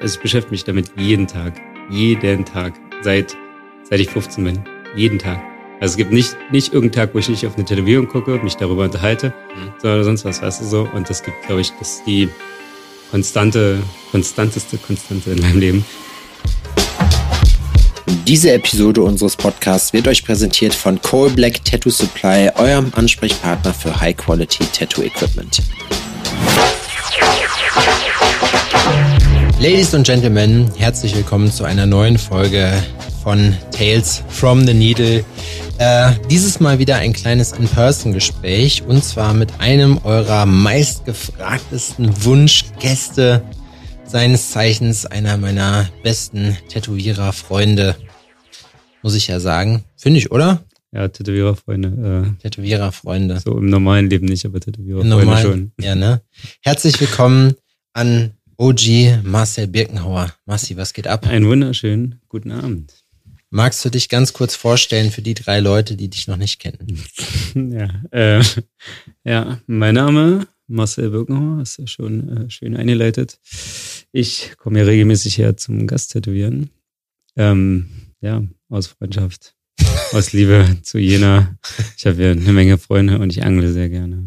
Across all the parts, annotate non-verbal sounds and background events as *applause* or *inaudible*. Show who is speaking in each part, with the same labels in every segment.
Speaker 1: also ich beschäftige mich damit jeden Tag. Jeden Tag. Seit, seit ich 15 bin. Jeden Tag. Also es gibt nicht, nicht irgendeinen Tag, wo ich nicht auf eine Tätowierung gucke, mich darüber unterhalte, mhm. sondern sonst was, weißt du so. Und das gibt, glaube ich, das ist die konstante, konstanteste Konstante in meinem Leben.
Speaker 2: Diese Episode unseres Podcasts wird euch präsentiert von Coal Black Tattoo Supply, eurem Ansprechpartner für High Quality Tattoo Equipment. Ladies und Gentlemen, herzlich willkommen zu einer neuen Folge von Tales from the Needle. Äh, dieses Mal wieder ein kleines In-Person-Gespräch und zwar mit einem eurer meistgefragtesten Wunschgäste, seines Zeichens einer meiner besten Tätowierer-Freunde, muss ich ja sagen. Finde ich, oder?
Speaker 1: Ja, Tätowierer-Freunde.
Speaker 2: Äh, Tätowierer-Freunde.
Speaker 1: So im normalen Leben nicht, aber Tätowierer-Freunde schon.
Speaker 2: Ja, ne? Herzlich willkommen an OG Marcel Birkenhauer. Marci, was geht ab?
Speaker 1: Einen wunderschönen guten Abend.
Speaker 2: Magst du dich ganz kurz vorstellen für die drei Leute, die dich noch nicht kennen? *laughs*
Speaker 1: ja, äh, ja, mein Name Marcel Birkenhauer, ist ja schon äh, schön eingeleitet. Ich komme ja regelmäßig her zum Gasttätowieren. Ähm, ja, aus Freundschaft aus Liebe zu Jena. Ich habe ja eine Menge Freunde und ich angle sehr gerne.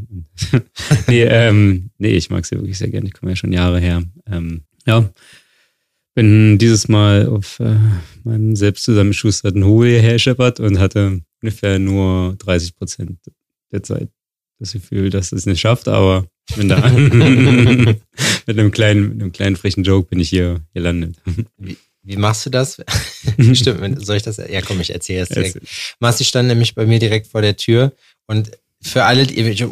Speaker 1: *laughs* nee, ähm, nee, ich mag sie wirklich sehr gerne. Ich komme ja schon Jahre her. Ähm, ja, bin dieses Mal auf äh, meinem selbst zusammengeschusterten Hobel hierher scheppert und hatte ungefähr nur 30 Prozent der Zeit das Gefühl, dass es nicht schafft, aber bin da. *laughs* *laughs* mit einem kleinen, mit einem kleinen frechen Joke bin ich hier gelandet.
Speaker 2: Wie, wie machst du das? *laughs* Stimmt, soll ich das? Ja, komm, ich erzähle es direkt. Marci stand nämlich bei mir direkt vor der Tür und für alle,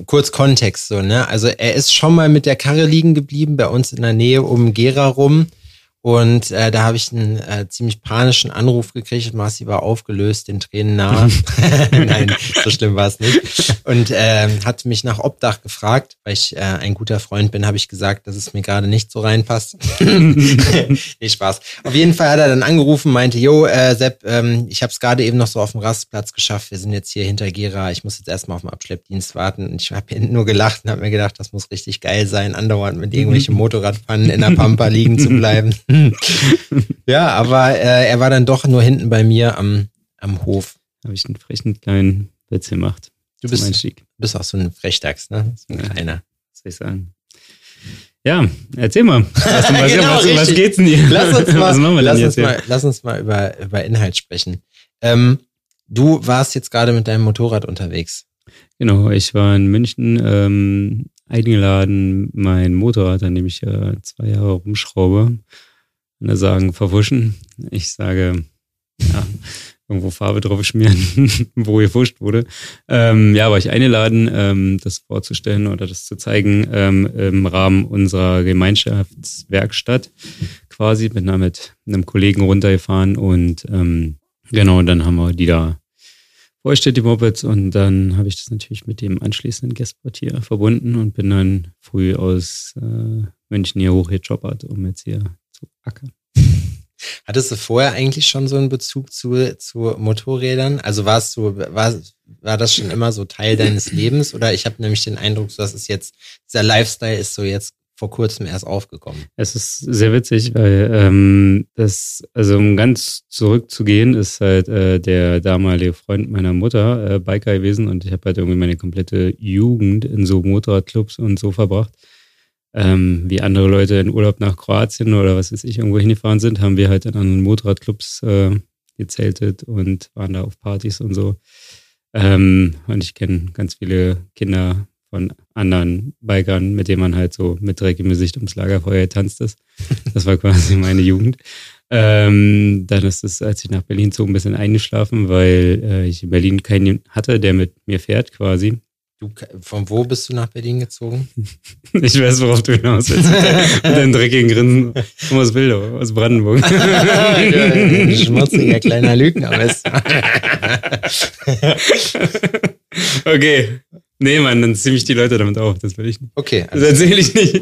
Speaker 2: kurz Kontext so, ne? Also er ist schon mal mit der Karre liegen geblieben bei uns in der Nähe um Gera rum und äh, da habe ich einen äh, ziemlich panischen Anruf gekriegt. Marci war aufgelöst, den Tränen nah. *laughs* *laughs* Nein, so schlimm war es nicht. Und äh, hat mich nach Obdach gefragt, weil ich äh, ein guter Freund bin, habe ich gesagt, dass es mir gerade nicht so reinpasst. *laughs* nee, Spaß. Auf jeden Fall hat er dann angerufen, meinte, jo, äh, Sepp, ähm, ich habe es gerade eben noch so auf dem Rastplatz geschafft. Wir sind jetzt hier hinter Gera. Ich muss jetzt erstmal auf den Abschleppdienst warten. Und ich habe nur gelacht und habe mir gedacht, das muss richtig geil sein, andauernd mit irgendwelchen Motorradpfannen in der Pampa liegen zu bleiben. *laughs* ja, aber äh, er war dann doch nur hinten bei mir am, am Hof.
Speaker 1: Habe ich einen frechen kleinen Witz gemacht.
Speaker 2: Du bist, Einstieg. bist auch so ein Frechdachs, ne? So ein ja, kleiner.
Speaker 1: Was soll ich sagen? Ja, erzähl mal. Was, *laughs* was, genau, was, was geht's denn hier?
Speaker 2: Lass uns *laughs* mal, lass uns mal, lass uns mal über, über Inhalt sprechen. Ähm, du warst jetzt gerade mit deinem Motorrad unterwegs.
Speaker 1: Genau, ich war in München ähm, eingeladen, mein Motorrad, an dem ich äh, zwei Jahre rumschraube, alle sagen verwuschen. Ich sage, ja, irgendwo Farbe drauf schmieren, *laughs* wo gefuscht wurde. Ähm, ja, war ich eingeladen, ähm, das vorzustellen oder das zu zeigen ähm, im Rahmen unserer Gemeinschaftswerkstatt quasi. Bin da mit einem Kollegen runtergefahren und ähm, genau, dann haben wir die da vorgestellt, die Mopeds, und dann habe ich das natürlich mit dem anschließenden Guestport hier verbunden und bin dann früh aus äh, München hier hochgechoppert, um jetzt hier zu *laughs* ackern.
Speaker 2: Hattest du vorher eigentlich schon so einen Bezug zu, zu Motorrädern? Also warst du, war, war das schon immer so Teil deines Lebens? Oder ich habe nämlich den Eindruck, dass es jetzt, dieser Lifestyle ist so jetzt vor kurzem erst aufgekommen.
Speaker 1: Es ist sehr witzig, weil ähm, das, also um ganz zurückzugehen, ist halt äh, der damalige Freund meiner Mutter äh, Biker gewesen und ich habe halt irgendwie meine komplette Jugend in so Motorradclubs und so verbracht ähm, wie andere Leute in Urlaub nach Kroatien oder was weiß ich irgendwo hingefahren sind, haben wir halt in anderen Motorradclubs äh, gezeltet und waren da auf Partys und so. Ähm, und ich kenne ganz viele Kinder von anderen Bikern, mit denen man halt so mit Dreck im Gesicht ums Lagerfeuer tanzt ist. *laughs* Das war quasi meine Jugend. Ähm, dann ist es, als ich nach Berlin zog, ein bisschen eingeschlafen, weil äh, ich in Berlin keinen hatte, der mit mir fährt quasi.
Speaker 2: Du, von wo bist du nach Berlin gezogen? *laughs*
Speaker 1: Ich weiß, worauf du hinaus willst. *laughs* Mit deinem dreckigen Grinsen. Aus Bildau, aus Brandenburg. *laughs*
Speaker 2: Schmutziger kleiner Lügner bist
Speaker 1: Okay. Nee, Mann, dann ziehe ich die Leute damit auf. Das will ich nicht.
Speaker 2: Okay.
Speaker 1: Also das erzähle ich nicht.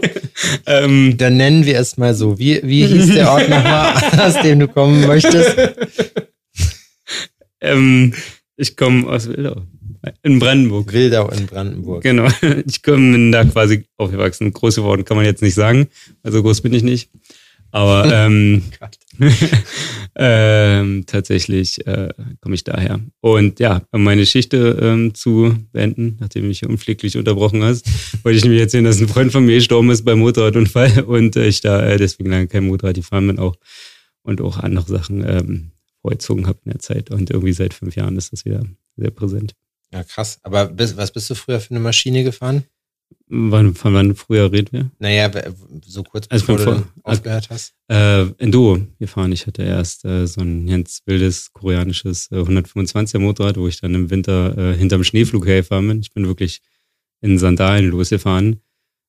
Speaker 2: ähm, dann nennen wir es mal so. Wie, wie hieß der Ort nochmal, aus dem du kommen möchtest?
Speaker 1: Ähm, ich komme aus Wildau. In Brandenburg.
Speaker 2: Wildau in Brandenburg.
Speaker 1: Genau. *laughs* Ich bin da quasi aufgewachsen. Groß geworden kann man jetzt nicht sagen. Also groß bin ich nicht. Aber *laughs* ähm, *laughs* ähm, tatsächlich äh, komme ich daher. Und ja, um meine Geschichte ähm, zu beenden, nachdem du mich unpfleglich unterbrochen hast, wollte ich nämlich erzählen, dass ein Freund von mir gestorben ist beim Motorradunfall und äh, ich da äh, deswegen lange kein Motorrad gefahren bin auch und auch andere Sachen ähm, vorgezogen habe in der Zeit. Und irgendwie seit fünf Jahren ist das wieder sehr präsent.
Speaker 2: Ja, krass. Aber bis, was bist du früher für eine Maschine gefahren?
Speaker 1: Wann, von wann früher reden wir?
Speaker 2: Naja, so kurz also bevor du aufgehört hast.
Speaker 1: Äh, Enduro gefahren. Ich hatte erst äh, so ein ganz wildes koreanisches äh, 125er Motorrad, wo ich dann im Winter äh, hinterm Schneeflug hergefahren bin. Ich bin wirklich in Sandalen losgefahren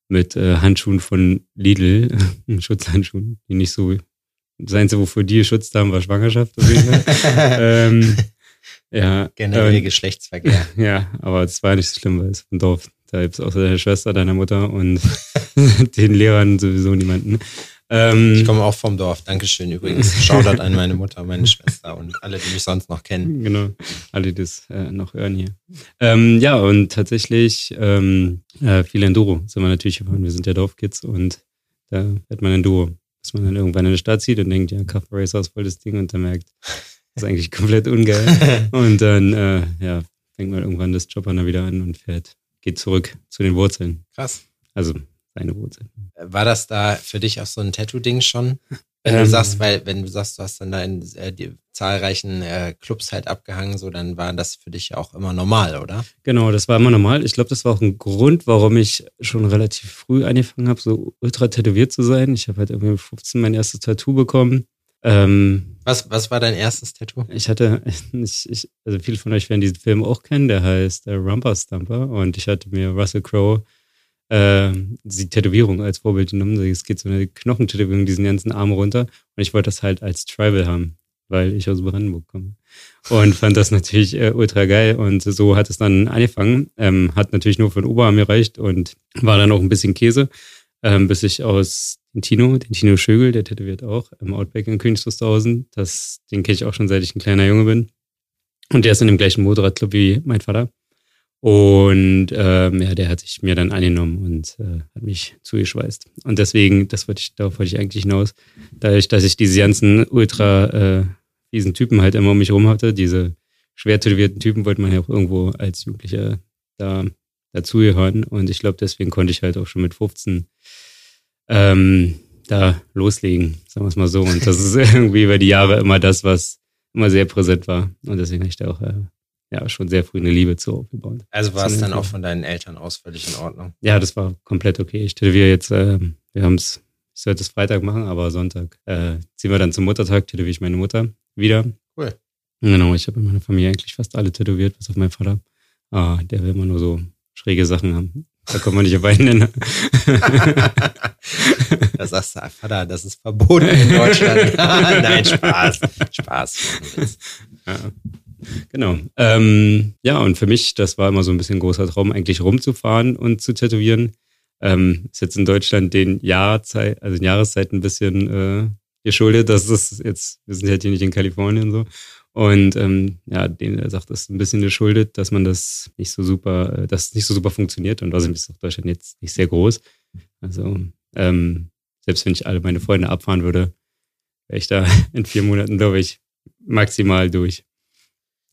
Speaker 1: mit äh, Handschuhen von Lidl, *laughs* Schutzhandschuhen, die nicht so das Einzige, wofür die Schutz haben, war Schwangerschaft. *laughs* ähm, ja,
Speaker 2: Generell äh, Geschlechtsverkehr. *laughs*
Speaker 1: Ja, aber es war nicht so schlimm, weil es ein Dorf. Da gibt es außer deiner Schwester, deiner Mutter und *laughs* den Lehrern sowieso niemanden.
Speaker 2: Ähm, ich komme auch vom Dorf. Dankeschön übrigens. *laughs* Shoutout an meine Mutter, meine Schwester und alle, die mich sonst noch kennen.
Speaker 1: Genau, alle, die das äh, noch hören hier. Ähm, ja, und tatsächlich ähm, äh, viel Enduro sind wir natürlich gefahren. Wir sind ja Dorfkids und da fährt man Enduro. Bis man dann irgendwann in die Stadt zieht und denkt, ja, Cup Racer ist voll das Ding und dann merkt, das ist eigentlich komplett ungeil. *laughs* und dann, äh, ja, fängt man irgendwann das Job dann wieder an und fährt geht zurück zu den Wurzeln.
Speaker 2: Krass.
Speaker 1: Also seine Wurzeln.
Speaker 2: War das da für dich auch so ein Tattoo-Ding schon? Wenn ähm, du sagst, weil, wenn du sagst, du hast dann da in äh, die zahlreichen äh, Clubs halt abgehangen, so, dann war das für dich auch immer normal, oder?
Speaker 1: Genau, das war immer normal. Ich glaube, das war auch ein Grund, warum ich schon relativ früh angefangen habe, so ultra tätowiert zu sein. Ich habe halt irgendwie mit 15 mein erstes Tattoo bekommen. Ähm,
Speaker 2: was, was war dein erstes Tattoo?
Speaker 1: Ich hatte, *laughs* ich, ich, also viele von euch werden diesen Film auch kennen, der heißt äh, Rumper Stumper und ich hatte mir Russell Crowe äh, die Tätowierung als Vorbild genommen. Es geht so eine Knochentätowierung diesen ganzen Arm runter und ich wollte das halt als Tribal haben, weil ich aus Brandenburg komme und fand das natürlich äh, ultra geil und so hat es dann angefangen. Ähm, hat natürlich nur für den Oberarm gereicht und war dann auch ein bisschen Käse, ähm, bis ich aus den Tino, den Tino Schögel, der tätowiert auch im Outback in Königs Das, den kenne ich auch schon, seit ich ein kleiner Junge bin. Und der ist in dem gleichen Motorradclub wie mein Vater. Und ähm, ja, der hat sich mir dann angenommen und äh, hat mich zugeschweißt. Und deswegen, das wollte ich, darauf wollte ich eigentlich hinaus, dadurch, dass ich diese ganzen ultra äh, diesen Typen halt immer um mich herum hatte, diese schwer tätowierten Typen, wollte man ja auch irgendwo als Jugendlicher da dazugehören. Und ich glaube, deswegen konnte ich halt auch schon mit 15 ähm, da loslegen, sagen wir es mal so. Und das ist *laughs* irgendwie über die Jahre immer das, was immer sehr präsent war. Und deswegen habe ich da auch äh, ja, schon sehr früh eine Liebe zu aufgebaut.
Speaker 2: Also war es dann auch von deinen Eltern aus völlig in Ordnung?
Speaker 1: Ja, das war komplett okay. Ich tätowiere jetzt, äh, wir haben es, ich sollte es Freitag machen, aber Sonntag äh, ziehen wir dann zum Muttertag, tätowiere ich meine Mutter wieder.
Speaker 2: Cool.
Speaker 1: Genau, ich habe in meiner Familie eigentlich fast alle tätowiert, bis auf meinen Vater. Ah, der will immer nur so schräge Sachen haben. Da kommt man nicht auf einen Nenner. *laughs*
Speaker 2: da sagst du, Vater, das ist verboten in Deutschland. *laughs* Nein, Spaß. Spaß.
Speaker 1: Ja. Genau. Ähm, ja, und für mich, das war immer so ein bisschen ein großer Traum, eigentlich rumzufahren und zu tätowieren. Ähm, ist jetzt in Deutschland den Jahrzeit, also den Jahreszeit ein bisschen äh, geschuldet. Das ist jetzt, wir sind halt hier nicht in Kalifornien so. Und ähm, ja, den er sagt, das ist ein bisschen geschuldet, dass man das nicht so super, äh, dass es nicht so super funktioniert. Und außerdem ist auch Deutschland jetzt nicht sehr groß. Also ähm, selbst wenn ich alle meine Freunde abfahren würde, wäre ich da *laughs* in vier Monaten, glaube ich, maximal durch.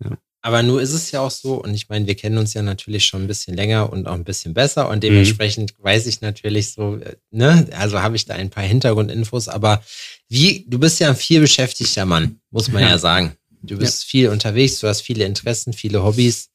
Speaker 2: Ja. Aber nur ist es ja auch so, und ich meine, wir kennen uns ja natürlich schon ein bisschen länger und auch ein bisschen besser und dementsprechend mhm. weiß ich natürlich so, äh, ne, also habe ich da ein paar Hintergrundinfos, aber wie, du bist ja ein viel beschäftigter Mann, muss man ja, ja sagen. Du bist ja. viel unterwegs, du hast viele Interessen, viele Hobbys.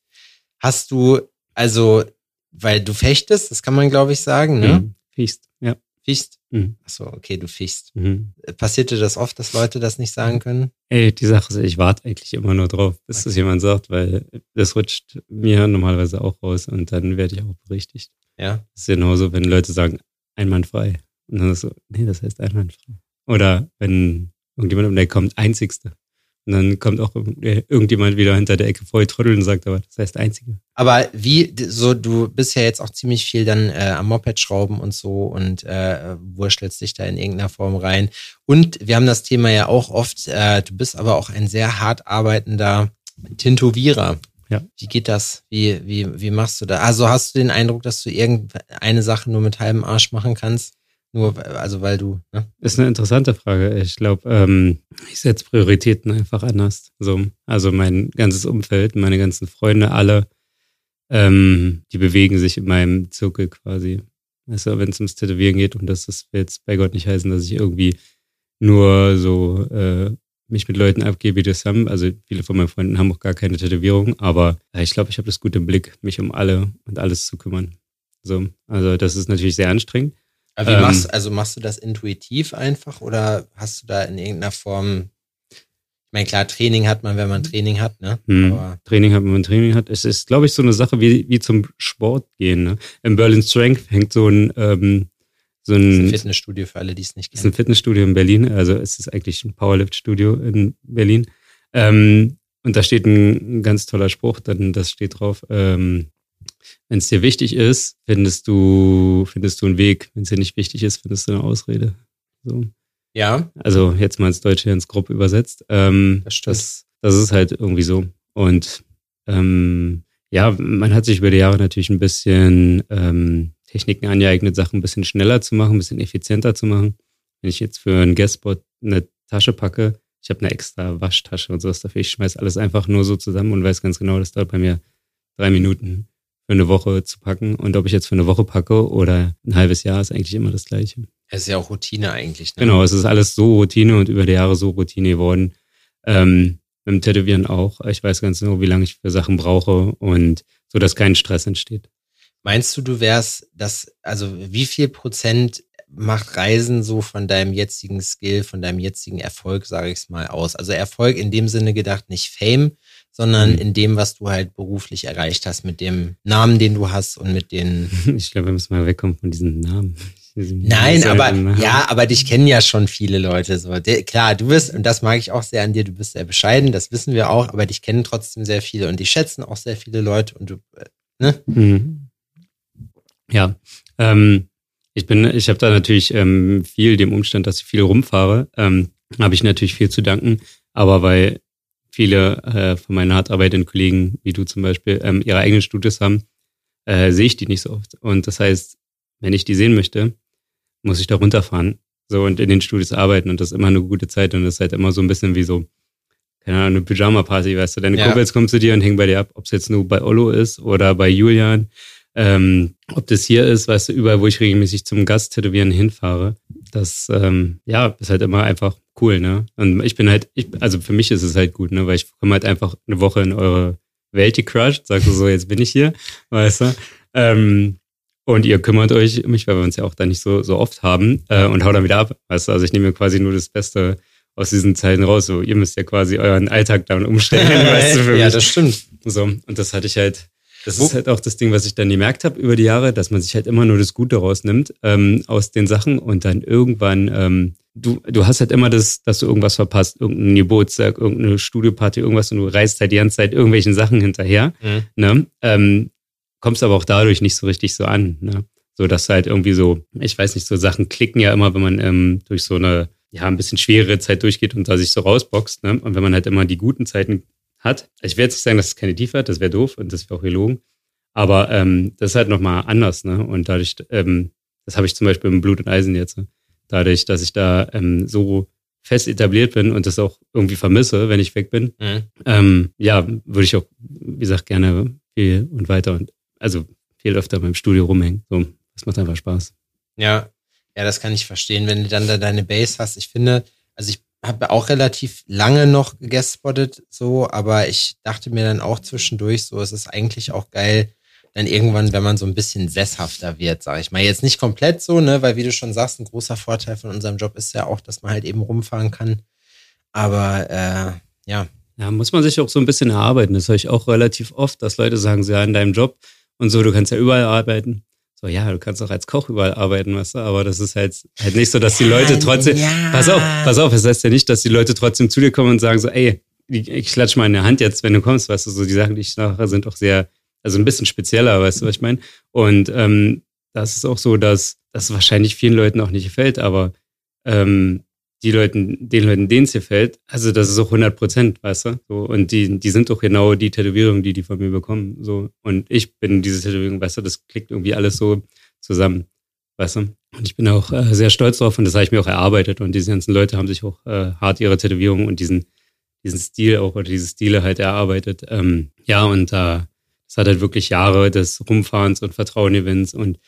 Speaker 2: Hast du, also, weil du fechtest, das kann man, glaube ich, sagen, ne?
Speaker 1: Mhm. Fichst, ja.
Speaker 2: Fichst? Mhm. Achso, okay, du fichst. Mhm. Passiert dir das oft, dass Leute das nicht sagen können?
Speaker 1: Ey, die Sache ist, ich warte eigentlich immer nur drauf, bis okay. das jemand sagt, weil das rutscht mir normalerweise auch raus und dann werde ich auch berichtigt.
Speaker 2: Ja.
Speaker 1: Das ist genauso, wenn Leute sagen, einwandfrei. Und dann ist so, nee, das heißt einwandfrei. Oder wenn irgendjemand um der kommt, einzigste. Und dann kommt auch irgendjemand wieder hinter der Ecke voll trödeln und sagt, aber das heißt Einzige.
Speaker 2: Aber wie, so, du bist ja jetzt auch ziemlich viel dann äh, am Moped schrauben und so und äh, wurschtelst dich da in irgendeiner Form rein. Und wir haben das Thema ja auch oft, äh, du bist aber auch ein sehr hart arbeitender Tintovierer.
Speaker 1: Ja.
Speaker 2: Wie geht das? Wie, wie, wie machst du da? Also hast du den Eindruck, dass du irgendeine Sache nur mit halbem Arsch machen kannst? Nur, also weil du. Ne?
Speaker 1: Ist eine interessante Frage. Ich glaube, ähm, ich setze Prioritäten einfach anders. So, also mein ganzes Umfeld, meine ganzen Freunde, alle, ähm, die bewegen sich in meinem Zirkel quasi. Weißt du, wenn es ums Tätowieren geht, und das, das will jetzt bei Gott nicht heißen, dass ich irgendwie nur so äh, mich mit Leuten abgebe, die das haben. Also viele von meinen Freunden haben auch gar keine Tätowierung, aber ich glaube, ich habe das gut im Blick, mich um alle und alles zu kümmern. So, also das ist natürlich sehr anstrengend.
Speaker 2: Aber wie ähm, machst also machst du das intuitiv einfach oder hast du da in irgendeiner Form ich meine, klar, Training hat man, wenn man Training hat, ne?
Speaker 1: Hm, Training hat man, wenn man Training hat. Es ist, glaube ich, so eine Sache wie, wie zum Sport gehen. Ne? Im Berlin Strength hängt so ein, ähm, so ein,
Speaker 2: ein Fitnessstudio für alle, die es nicht kennen.
Speaker 1: ist ein Fitnessstudio in Berlin. Also es ist eigentlich ein Powerlift-Studio in Berlin. Ähm, und da steht ein, ein, ganz toller Spruch, dann das steht drauf, ähm, wenn es dir wichtig ist, findest du, findest du einen Weg. Wenn es dir nicht wichtig ist, findest du eine Ausrede. So.
Speaker 2: Ja.
Speaker 1: Also jetzt mal ins Deutsche ins Grob übersetzt. Ähm, das, das, das, ist halt irgendwie so. Und ähm, ja, man hat sich über die Jahre natürlich ein bisschen ähm, Techniken angeeignet, Sachen ein bisschen schneller zu machen, ein bisschen effizienter zu machen. Wenn ich jetzt für einen Guestspot eine Tasche packe, ich habe eine extra Waschtasche und sowas dafür. Ich schmeiß alles einfach nur so zusammen und weiß ganz genau, das dauert bei mir drei Minuten für eine Woche zu packen. Und ob ich jetzt für eine Woche packe oder ein halbes Jahr, ist eigentlich immer das Gleiche.
Speaker 2: Es ist ja auch Routine eigentlich.
Speaker 1: Ne? Genau, es ist alles so Routine und über die Jahre so Routine geworden. Ähm, dem Tätowieren auch. Ich weiß ganz genau, wie lange ich für Sachen brauche und so, dass kein Stress entsteht.
Speaker 2: Meinst du, du wärst das, also wie viel Prozent macht Reisen so von deinem jetzigen Skill, von deinem jetzigen Erfolg, sage ich es mal, aus? Also Erfolg in dem Sinne gedacht, nicht Fame, sondern mhm. in dem, was du halt beruflich erreicht hast, mit dem Namen, den du hast und mit den. *laughs*
Speaker 1: Ich glaube, wir müssen mal wegkommen von diesen Namen.
Speaker 2: Nein, aber ja, aber dich kennen ja schon viele Leute. So, De, klar, du bist und das mag ich auch sehr an dir. Du bist sehr bescheiden, das wissen wir auch. Aber dich kennen trotzdem sehr viele und die schätzen auch sehr viele Leute und du, äh, ne?
Speaker 1: Mhm. Ja, ähm, ich bin, ich habe da natürlich ähm, viel dem Umstand, dass ich viel rumfahre, ähm, habe ich natürlich viel zu danken. Aber weil viele äh, von meinen hart arbeitenden Kollegen, wie du zum Beispiel, ähm, ihre eigenen Studios haben, äh, sehe ich die nicht so oft. Und das heißt, wenn ich die sehen möchte, muss ich da runterfahren. So und in den Studios arbeiten und das ist immer eine gute Zeit und das ist halt immer so ein bisschen wie so, keine Ahnung, eine Pyjama-Party, weißt du, deine ja. Kumpels kommen zu dir und hängen bei dir ab, ob es jetzt nur bei Ollo ist oder bei Julian, ähm, ob das hier ist, weißt du, überall, wo ich regelmäßig zum Gast tätowieren hinfahre, das, ähm, ja, ist halt immer einfach cool, ne? Und ich bin halt, ich, also für mich ist es halt gut, ne? Weil ich komme halt einfach eine Woche in eure Welt gecrushed, sagst du so, jetzt bin ich hier, *laughs* weißt du? Ähm, und ihr kümmert euch um mich, weil wir uns ja auch da nicht so, so oft haben äh, und hau dann wieder ab. Weißt du, also ich nehme mir quasi nur das Beste aus diesen Zeiten raus. So, ihr müsst ja quasi euren Alltag dann umstellen, *laughs* weißt du, für
Speaker 2: Ja, das stimmt.
Speaker 1: So, und das hatte ich halt, das ist halt auch das Ding, was ich dann gemerkt habe über die Jahre, dass man sich halt immer nur das Gute rausnimmt ähm, aus den Sachen und dann irgendwann, ähm, du, du hast halt immer das, dass du irgendwas verpasst, irgendein Geburtstag, irgendeine Studioparty, irgendwas und du reist halt die ganze Zeit irgendwelchen Sachen hinterher. Mhm. Ne? Ähm, kommst aber auch dadurch nicht so richtig so an. Ne? So dass halt irgendwie so, ich weiß nicht, so Sachen klicken ja immer, wenn man ähm, durch so eine, ja, ein bisschen schwere Zeit durchgeht und da sich so rausboxt. Ne? Und wenn man halt immer die guten Zeiten hat, ich werde jetzt nicht sagen, dass es keine Tiefe hat, das wäre doof und das wäre auch gelogen. Aber ähm, das ist halt nochmal anders, ne? Und dadurch, ähm, das habe ich zum Beispiel im Blut und Eisen jetzt, ne? dadurch, dass ich da ähm, so fest etabliert bin und das auch irgendwie vermisse, wenn ich weg bin, mhm. ähm, ja, würde ich auch, wie gesagt, gerne viel und weiter und also viel öfter beim Studio rumhängen. So, das macht einfach Spaß.
Speaker 2: Ja, ja, das kann ich verstehen, wenn du dann da deine Base hast. Ich finde, also ich habe auch relativ lange noch gespottet, so, aber ich dachte mir dann auch zwischendurch, so, es ist eigentlich auch geil, dann irgendwann, wenn man so ein bisschen sesshafter wird, sage ich mal. Jetzt nicht komplett so, ne, weil wie du schon sagst, ein großer Vorteil von unserem Job ist ja auch, dass man halt eben rumfahren kann. Aber äh, ja.
Speaker 1: Ja, muss man sich auch so ein bisschen erarbeiten. Das höre ich auch relativ oft, dass Leute sagen, sie ja, in deinem Job und so, du kannst ja überall arbeiten. So, ja, du kannst auch als Koch überall arbeiten, weißt du, aber das ist halt, halt nicht so, dass die Leute trotzdem, ja. pass auf, pass auf, es heißt ja nicht, dass die Leute trotzdem zu dir kommen und sagen so, ey, ich klatsch mal in der Hand jetzt, wenn du kommst, weißt du, so die Sachen, die ich nachher sind auch sehr, also ein bisschen spezieller, weißt du, was ich meine? Und ähm, das ist auch so, dass das wahrscheinlich vielen Leuten auch nicht gefällt, aber ähm, die Leuten, den Leuten, denen es hier fällt, also das ist auch 100 Prozent, weißt du? So, und die, die sind doch genau die Tätowierungen, die die von mir bekommen. So. Und ich bin diese Tätowierung, weißt du, das klickt irgendwie alles so zusammen, weißt du? Und ich bin auch äh, sehr stolz drauf und das habe ich mir auch erarbeitet. Und diese ganzen Leute haben sich auch äh, hart ihre Tätowierung und diesen, diesen Stil auch oder diese Stile halt erarbeitet. Ähm, ja, und äh, das hat halt wirklich Jahre des Rumfahrens und Vertrauen-Events und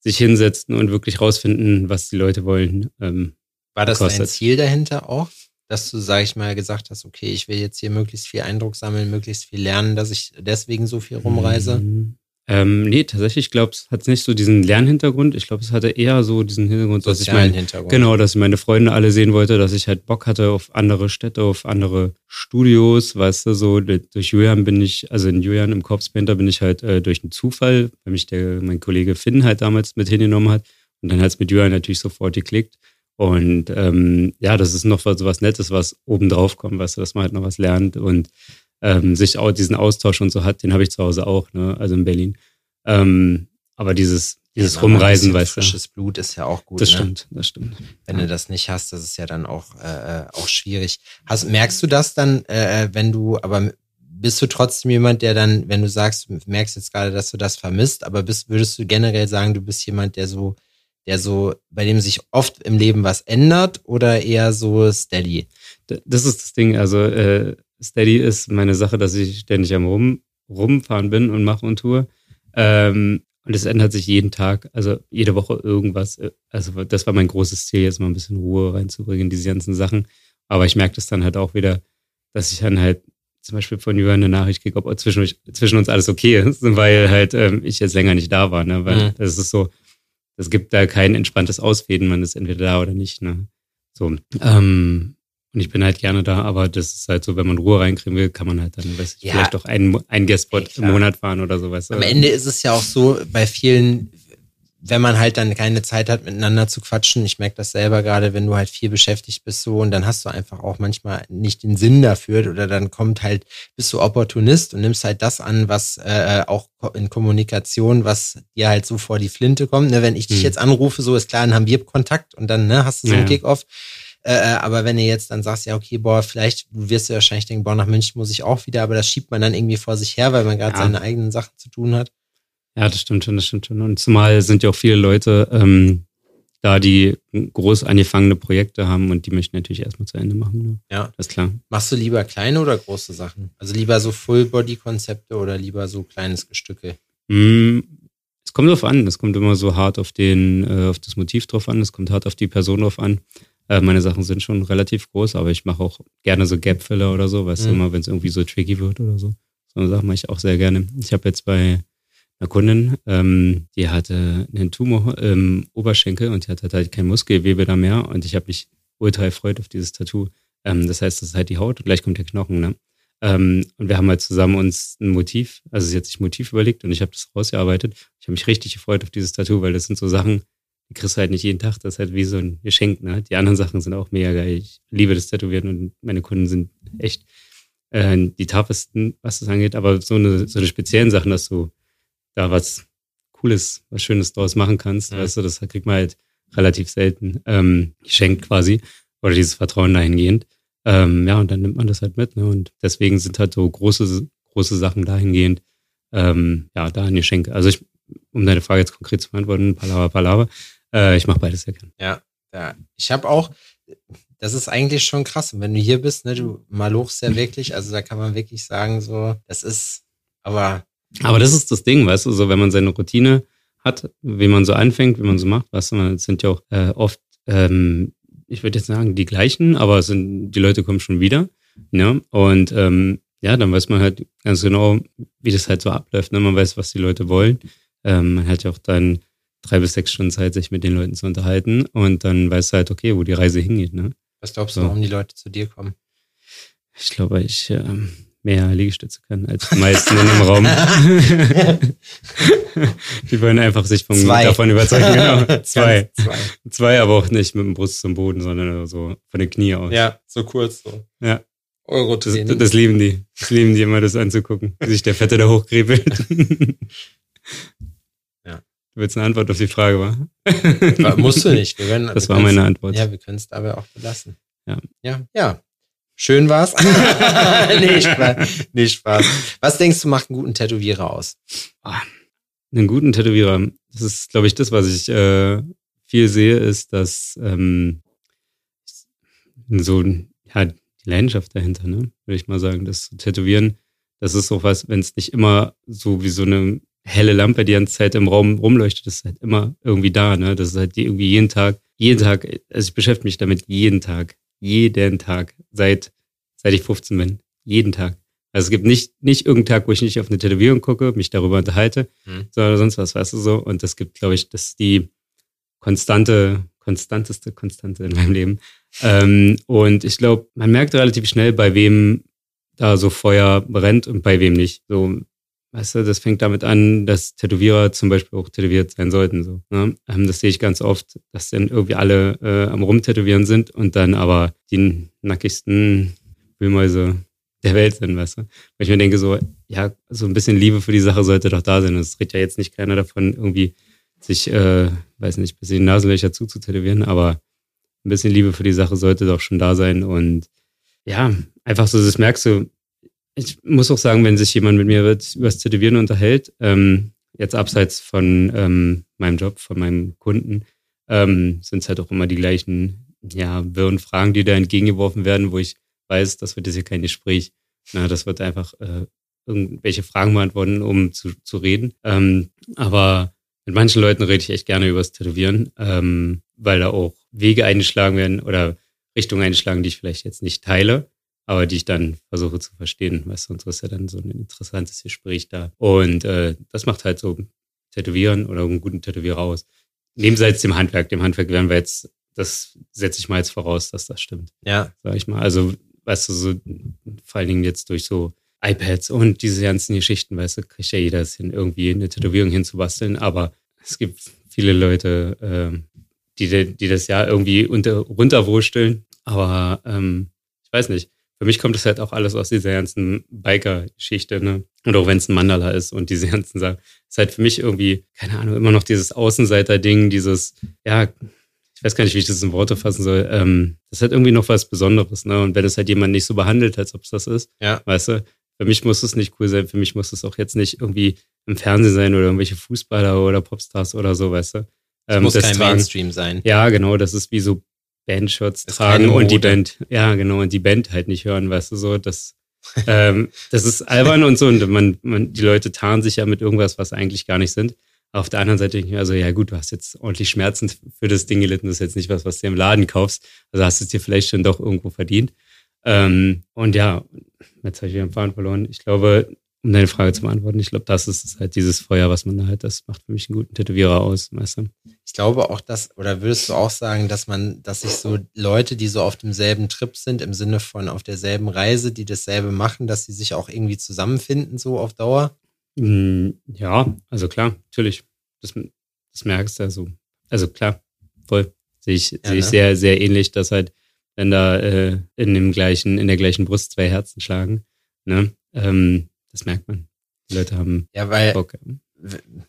Speaker 1: sich hinsetzen und wirklich rausfinden, was die Leute wollen. Ähm,
Speaker 2: War das kostet. dein Ziel dahinter auch? Dass du, sag ich mal, gesagt hast, okay, ich will jetzt hier möglichst viel Eindruck sammeln, möglichst viel lernen, dass ich deswegen so viel rumreise?
Speaker 1: Mhm. Ähm, nee, tatsächlich, ich glaube, es hat nicht so diesen Lernhintergrund. Ich glaube, es hatte eher so diesen Hintergrund, dass ich mein, genau, dass ich meine Freunde alle sehen wollte, dass ich halt Bock hatte auf andere Städte, auf andere Studios, weißt du, so durch Julian bin ich, also in Julian im Corps Painter bin ich halt äh, durch einen Zufall, weil mich der, mein Kollege Finn halt damals mit hingenommen hat und dann hat es mit Julian natürlich sofort geklickt. Und ähm, ja, das ist noch so was Nettes, was oben drauf kommt, weißt du, dass man halt noch was lernt und ähm, sich auch diesen Austausch und so hat, den habe ich zu Hause auch, ne? also in Berlin. Ähm, aber dieses, dieses ja, Rumreisen, weißt
Speaker 2: du. Frisches Blut ist ja auch gut.
Speaker 1: Das ne? stimmt, das stimmt.
Speaker 2: Wenn ja. du das nicht hast, das ist ja dann auch, äh, auch schwierig. Hast, merkst du das dann, äh, wenn du, aber bist du trotzdem jemand, der dann, wenn du sagst, du merkst jetzt gerade, dass du das vermisst, aber bist, würdest du generell sagen, du bist jemand, der so, der so, bei dem sich oft im Leben was ändert oder eher so steady?
Speaker 1: Das ist das Ding, also äh, Steady ist meine Sache, dass ich ständig am Rum, Rumfahren bin und mache und tue. Ähm, und es ändert sich jeden Tag, also jede Woche irgendwas. Also das war mein großes Ziel, jetzt mal ein bisschen Ruhe reinzubringen in diese ganzen Sachen. Aber ich merke das dann halt auch wieder, dass ich dann halt zum Beispiel von Jürgen eine Nachricht kriege, ob zwischen, zwischen uns alles okay ist, *laughs* weil halt ähm, ich jetzt länger nicht da war. Ne? Weil mhm. das ist so, es gibt da kein entspanntes Ausfäden, man ist entweder da oder nicht. Ne? So. Ähm, und ich bin halt gerne da, aber das ist halt so, wenn man Ruhe reinkriegen will, kann man halt dann weiß ich, ja. vielleicht auch einen, einen Guestspot im Monat fahren oder sowas.
Speaker 2: Am Ende ist es ja auch so, bei vielen, wenn man halt dann keine Zeit hat, miteinander zu quatschen, ich merke das selber gerade, wenn du halt viel beschäftigt bist so und dann hast du einfach auch manchmal nicht den Sinn dafür oder dann kommt halt, bist du Opportunist und nimmst halt das an, was äh, auch in Kommunikation, was dir halt so vor die Flinte kommt. Ne, wenn ich dich hm. jetzt anrufe, so ist klar, dann haben wir Kontakt und dann ne, hast du so einen ja. Kickoff. Äh, äh, aber wenn du jetzt dann sagst, ja, okay, boah, vielleicht wirst du wahrscheinlich denken, boah, nach München muss ich auch wieder, aber das schiebt man dann irgendwie vor sich her, weil man gerade ja. seine eigenen Sachen zu tun hat.
Speaker 1: Ja, das stimmt schon, das stimmt schon. Und zumal sind ja auch viele Leute ähm, da, die groß angefangene Projekte haben und die möchten natürlich erstmal zu Ende machen. Ne?
Speaker 2: Ja. Das ist klar. Machst du lieber kleine oder große Sachen? Also lieber so Full-Body-Konzepte oder lieber so kleines Gestücke?
Speaker 1: Mm, es kommt drauf an. Es kommt immer so hart auf den, äh, auf das Motiv drauf an. Es kommt hart auf die Person drauf an. Äh, meine Sachen sind schon relativ groß, aber ich mache auch gerne so Gap-Filler oder so, weißt mhm. du, immer wenn es irgendwie so tricky wird oder so. So eine Sache mache ich auch sehr gerne. Ich habe jetzt bei einer Kundin, ähm, die hatte einen Tumor im Oberschenkel und die hatte halt kein Muskelgewebe da mehr und ich habe mich ultra erfreut auf dieses Tattoo. Ähm, das heißt, das ist halt die Haut und gleich kommt der Knochen, ne? Ähm, und wir haben halt zusammen uns ein Motiv, also sie hat sich ein Motiv überlegt und ich habe das rausgearbeitet. Ich habe mich richtig gefreut auf dieses Tattoo, weil das sind so Sachen, die kriegst du halt nicht jeden Tag. Das ist halt wie so ein Geschenk. Ne? Die anderen Sachen sind auch mega geil. Ich liebe das Tätowieren und meine Kunden sind echt äh, die tappesten, was das angeht. Aber so eine, so eine speziellen Sachen, dass du da was Cooles, was Schönes draus machen kannst, ja. weißt du, das kriegt man halt relativ selten ähm, geschenkt quasi. Oder dieses Vertrauen dahingehend. Ähm, ja, und dann nimmt man das halt mit. Ne? Und deswegen sind halt so große, große Sachen dahingehend, ähm, ja, da ein Geschenk. Also ich, um deine Frage jetzt konkret zu beantworten, Palava, Palava, äh, ich mache beides sehr gerne.
Speaker 2: Ja, ja. Ich habe auch, das ist eigentlich schon krass. Und wenn du hier bist, ne, du malochst ja wirklich, also da kann man wirklich sagen, so, das ist, aber.
Speaker 1: Aber das ist das Ding, weißt du, so wenn man seine Routine hat, wie man so anfängt, wie man so macht, weißt du, man sind ja auch äh, oft, ähm, ich würde jetzt sagen, die gleichen, aber es sind, die Leute kommen schon wieder. Ne? Und ähm, ja, dann weiß man halt ganz genau, wie das halt so abläuft. Ne? Man weiß, was die Leute wollen. Ähm, man hat ja auch dann drei bis sechs Stunden Zeit, sich mit den Leuten zu unterhalten und dann weißt du halt, okay, wo die Reise hingeht. Ne?
Speaker 2: Was glaubst du, so. warum die Leute zu dir kommen?
Speaker 1: Ich glaube, ich äh, mehr Liegestütze kann als die meisten in dem Raum. *laughs* die wollen einfach sich vom, davon überzeugen. *laughs* Genau. Zwei. Zwei. Zwei, aber auch nicht mit dem Brust zum Boden, sondern so von den Knie aus.
Speaker 2: Ja, so kurz so.
Speaker 1: Ja. Euro das, das lieben die. Das lieben die immer, das anzugucken, wie sich der Fette da hochkrebelt. *laughs* Du willst eine Antwort auf die Frage,
Speaker 2: wa? Musst du nicht. Wir können,
Speaker 1: das wir war meine Antwort.
Speaker 2: Ja, wir können es dabei auch belassen.
Speaker 1: Ja.
Speaker 2: Ja. Ja. Schön war's. *laughs* nee, *laughs* Spaß. nee, Spaß. Was denkst du, macht einen guten Tätowierer aus?
Speaker 1: Ah, einen guten Tätowierer. Das ist, glaube ich, das, was ich äh, viel sehe, ist, dass ähm, so ja, die Leidenschaft dahinter, ne? Würde ich mal sagen. Das Tätowieren, das ist so was, wenn es nicht immer so wie so eine helle Lampe die ganze Zeit im Raum rumleuchtet, das ist halt immer irgendwie da, ne? Das ist halt irgendwie jeden Tag, jeden Tag, also ich beschäftige mich damit jeden Tag, jeden Tag, seit, seit ich 15 bin. Jeden Tag. Also es gibt nicht, nicht irgendeinen Tag, wo ich nicht auf eine Tätowierung gucke, mich darüber unterhalte, mhm. sondern sonst was, weißt du so. Und das gibt, glaube ich, das ist die konstante, konstanteste Konstante in meinem Leben. Ähm, und ich glaube, man merkt relativ schnell, bei wem da so Feuer brennt und bei wem nicht. So, weißt du, das fängt damit an, dass Tätowierer zum Beispiel auch tätowiert sein sollten. So, ne? Ähm, das sehe ich ganz oft, dass dann irgendwie alle äh, am Rumtätowieren sind und dann aber die nackigsten Wühlmäuse der Welt sind, weißt du? Weil ich mir denke so, ja, so ein bisschen Liebe für die Sache sollte doch da sein. Es redet ja jetzt nicht keiner davon, irgendwie sich, äh, weiß nicht, bis in die Nasenlöcher zuzutätowieren, aber ein bisschen Liebe für die Sache sollte doch schon da sein und ja, einfach so, das merkst du. Ich muss auch sagen, wenn sich jemand mit mir über das Tätowieren unterhält, ähm, jetzt abseits von ähm, meinem Job, von meinem Kunden, ähm, sind es halt auch immer die gleichen, ja, wirren Fragen, die da entgegengeworfen werden, wo ich weiß, das wird jetzt hier kein Gespräch. Na, das wird einfach äh, irgendwelche Fragen beantworten, um zu, zu reden. Ähm, aber mit manchen Leuten rede ich echt gerne über das Tätowieren, ähm, weil da auch Wege eingeschlagen werden oder Richtungen einschlagen, die ich vielleicht jetzt nicht teile, aber die ich dann versuche zu verstehen. Weißt du, und so ist ja dann so ein interessantes Gespräch da. Und äh, das macht halt so Tätowieren oder einen guten Tätowierer aus. Nebenseits dem Handwerk. Dem Handwerk werden wir jetzt, das setze ich mal jetzt voraus, dass das stimmt.
Speaker 2: Ja.
Speaker 1: Sag ich mal. Also weißt du, so vor allen Dingen jetzt durch so iPads und diese ganzen Geschichten, weißt du, kriegt ja jeder es hin, irgendwie eine Tätowierung hinzubasteln, aber es gibt viele Leute, äh, die, die das ja irgendwie unter, runterwursteln, aber ähm, ich weiß nicht. Für mich kommt das halt auch alles aus dieser ganzen Biker-Geschichte, ne? Und auch wenn es ein Mandala ist und diese ganzen Sachen. Ist halt für mich irgendwie, keine Ahnung, immer noch dieses Außenseiter-Ding, dieses, ja, ich weiß gar nicht, wie ich das in Worte fassen soll. Ähm, das ist halt irgendwie noch was Besonderes, ne? Und wenn es halt jemand nicht so behandelt, als ob es das ist,
Speaker 2: ja.
Speaker 1: weißt du, für mich muss es nicht cool sein, für mich muss es auch jetzt nicht irgendwie im Fernsehen sein oder irgendwelche Fußballer oder Popstars oder so, weißt du.
Speaker 2: Ähm, muss kein tragen, Mainstream sein.
Speaker 1: Ja, genau, das ist wie so Bandshots tragen und die Band, ja, genau, und die Band halt nicht hören, weißt du, so, das, ähm, das ist albern und so und man, man, die Leute tarnen sich ja mit irgendwas, was eigentlich gar nicht sind. Auf der anderen Seite denke ich mir, also ja gut, du hast jetzt ordentlich Schmerzen für das Ding gelitten, das ist jetzt nicht was, was du im Laden kaufst, also hast du es dir vielleicht schon doch irgendwo verdient. Ähm, und ja, jetzt habe ich wieder den Faden verloren. Ich glaube, um deine Frage zu beantworten, ich glaube, das ist halt dieses Feuer, was man da halt, das macht für mich einen guten Tätowierer aus, weißt du?
Speaker 2: Ich glaube auch, dass, oder würdest du auch sagen, dass man, dass sich so Leute, die so auf demselben Trip sind, im Sinne von auf derselben Reise, die dasselbe machen, dass sie sich auch irgendwie zusammenfinden, so auf Dauer?
Speaker 1: Mm, ja, also klar, natürlich. Das, das merkst du also. Also klar, voll. Sehe ich, ja, sehe ich ne? sehr, sehr ähnlich, dass halt, wenn da äh, in dem gleichen, in der gleichen Brust zwei Herzen schlagen, ne? Ähm, das merkt man. Die Leute haben
Speaker 2: ja, weil Bock.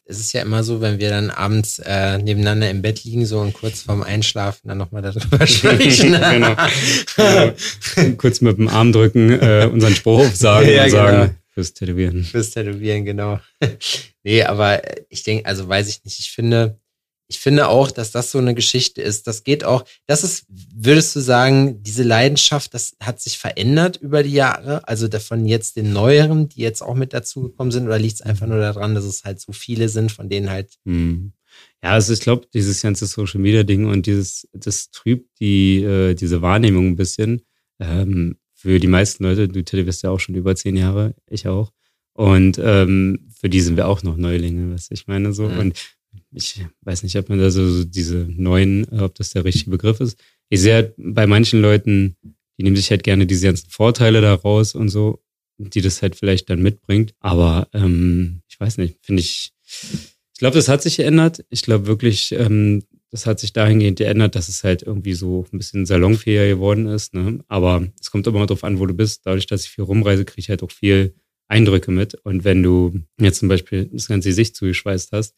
Speaker 2: Es ist ja immer so, wenn wir dann abends äh, nebeneinander im Bett liegen, so und kurz vorm Einschlafen dann nochmal darüber *laughs* sprechen. *laughs* genau.
Speaker 1: genau. Kurz mit dem Arm drücken, äh, unseren Spruch sagen *laughs* ja, und sagen, genau. Fürs Tätowieren.
Speaker 2: Fürs Tätowieren, genau. nee, aber ich denke, also weiß ich nicht, ich finde, ich finde auch, dass das so eine Geschichte ist. Das geht auch, das ist, würdest du sagen, diese Leidenschaft, das hat sich verändert über die Jahre? Also davon jetzt den neueren, die jetzt auch mit dazugekommen sind, oder liegt es einfach nur daran, dass es halt so viele sind, von denen halt.
Speaker 1: Hm. Ja, also ich glaube, dieses ganze Social Media Ding und dieses, das trübt die, äh, diese Wahrnehmung ein bisschen. Ähm, für die meisten Leute, du tätowierst ja auch schon über zehn Jahre, ich auch. Und ähm, für die sind wir auch noch Neulinge, was ich meine so. Mhm. Und ich weiß nicht, ob man da so, diese neuen, ob das der richtige Begriff ist. Ich sehe halt bei manchen Leuten, die nehmen sich halt gerne diese ganzen Vorteile daraus und so, die das halt vielleicht dann mitbringt. Aber ähm, ich weiß nicht, finde ich, ich glaube, das hat sich geändert. Ich glaube wirklich, ähm, das hat sich dahingehend geändert, dass es halt irgendwie so ein bisschen salonfähiger geworden ist. Ne? Aber es kommt immer darauf an, wo du bist. Dadurch, dass ich viel rumreise, kriege ich halt auch viel Eindrücke mit. Und wenn du jetzt zum Beispiel das ganze Gesicht zugeschweißt hast,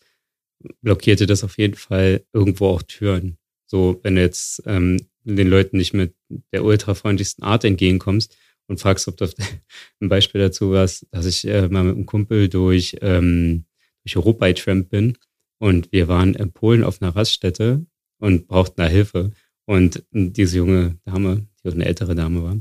Speaker 1: blockierte das auf jeden Fall irgendwo auch Türen. So, wenn du jetzt ähm, den Leuten nicht mit der ultrafreundlichsten Art entgegenkommst und fragst, ob das *laughs* ein Beispiel dazu war, dass ich äh, mal mit einem Kumpel durch, ähm, durch Europa getrampt bin und wir waren in Polen auf einer Raststätte und brauchten da Hilfe. Und diese junge Dame, die auch eine ältere Dame war,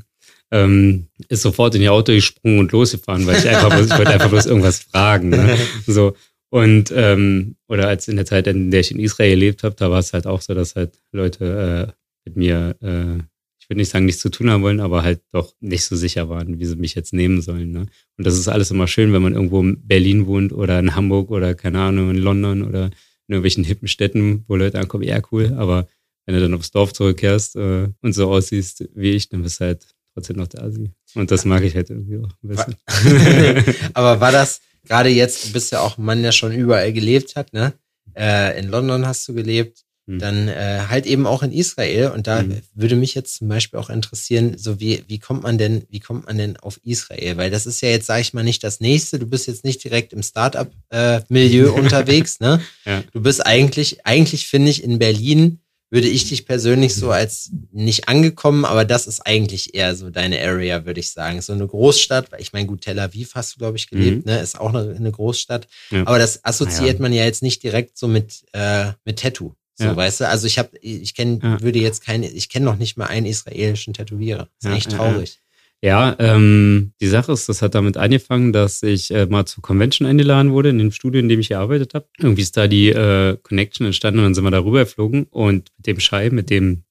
Speaker 1: ähm, ist sofort in ihr Auto gesprungen und losgefahren, weil ich einfach bloß, ich wollte einfach bloß irgendwas fragen. Ne? *laughs* So. Und ähm, oder als in der Zeit, in der ich in Israel gelebt habe, da war es halt auch so, dass halt Leute äh, mit mir, äh, ich würde nicht sagen, nichts zu tun haben wollen, aber halt doch nicht so sicher waren, wie sie mich jetzt nehmen sollen. Ne? Und das ist alles immer schön, wenn man irgendwo in Berlin wohnt oder in Hamburg oder keine Ahnung, in London oder in irgendwelchen hippen Städten, wo Leute ankommen, ja cool, aber wenn du dann aufs Dorf zurückkehrst äh, und so aussiehst wie ich, dann bist du halt trotzdem noch der Asi. Und das mag ich halt irgendwie auch ein bisschen. *laughs*
Speaker 2: aber war das gerade jetzt, du bist ja auch ein Mann, der schon überall gelebt hat, ne? Äh, in London hast du gelebt, hm. dann äh, halt eben auch in Israel. Und da hm. würde mich jetzt zum Beispiel auch interessieren, so wie, wie kommt man denn, wie kommt man denn auf Israel? Weil das ist ja jetzt, sag ich mal, nicht das nächste. Du bist jetzt nicht direkt im Startup-Milieu äh, *laughs* unterwegs, ne? Ja. Du bist eigentlich, eigentlich finde ich in Berlin würde ich dich persönlich so als nicht angekommen, aber das ist eigentlich eher so deine Area, würde ich sagen. So eine Großstadt, weil ich meine, gut, Tel Aviv hast du, glaube ich, gelebt, mhm. ne? Ist auch eine, eine Großstadt. Ja. Aber das assoziiert ja. man ja jetzt nicht direkt so mit, äh, mit Tattoo. So, ja. weißt du? Also ich habe, ich kenne, würde jetzt keine, ich kenne noch nicht mal einen israelischen Tätowierer. Das ist echt traurig.
Speaker 1: Ja, ähm, die Sache ist, das hat damit angefangen, dass ich äh, mal zur Convention eingeladen wurde, in dem Studio, in dem ich gearbeitet habe. Irgendwie ist da die äh, Connection entstanden und dann sind wir darüber geflogen und mit dem Schei, mit dem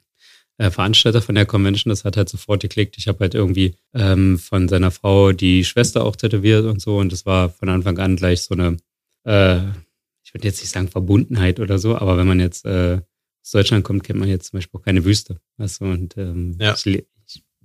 Speaker 1: äh, Veranstalter von der Convention, das hat halt sofort geklickt. Ich habe halt irgendwie ähm, von seiner Frau die Schwester auch tätowiert und so und das war von Anfang an gleich so eine, äh, ich würde jetzt nicht sagen Verbundenheit oder so, aber wenn man jetzt äh, aus Deutschland kommt, kennt man jetzt zum Beispiel auch keine Wüste. Weißt du? Und ähm, ja. ich,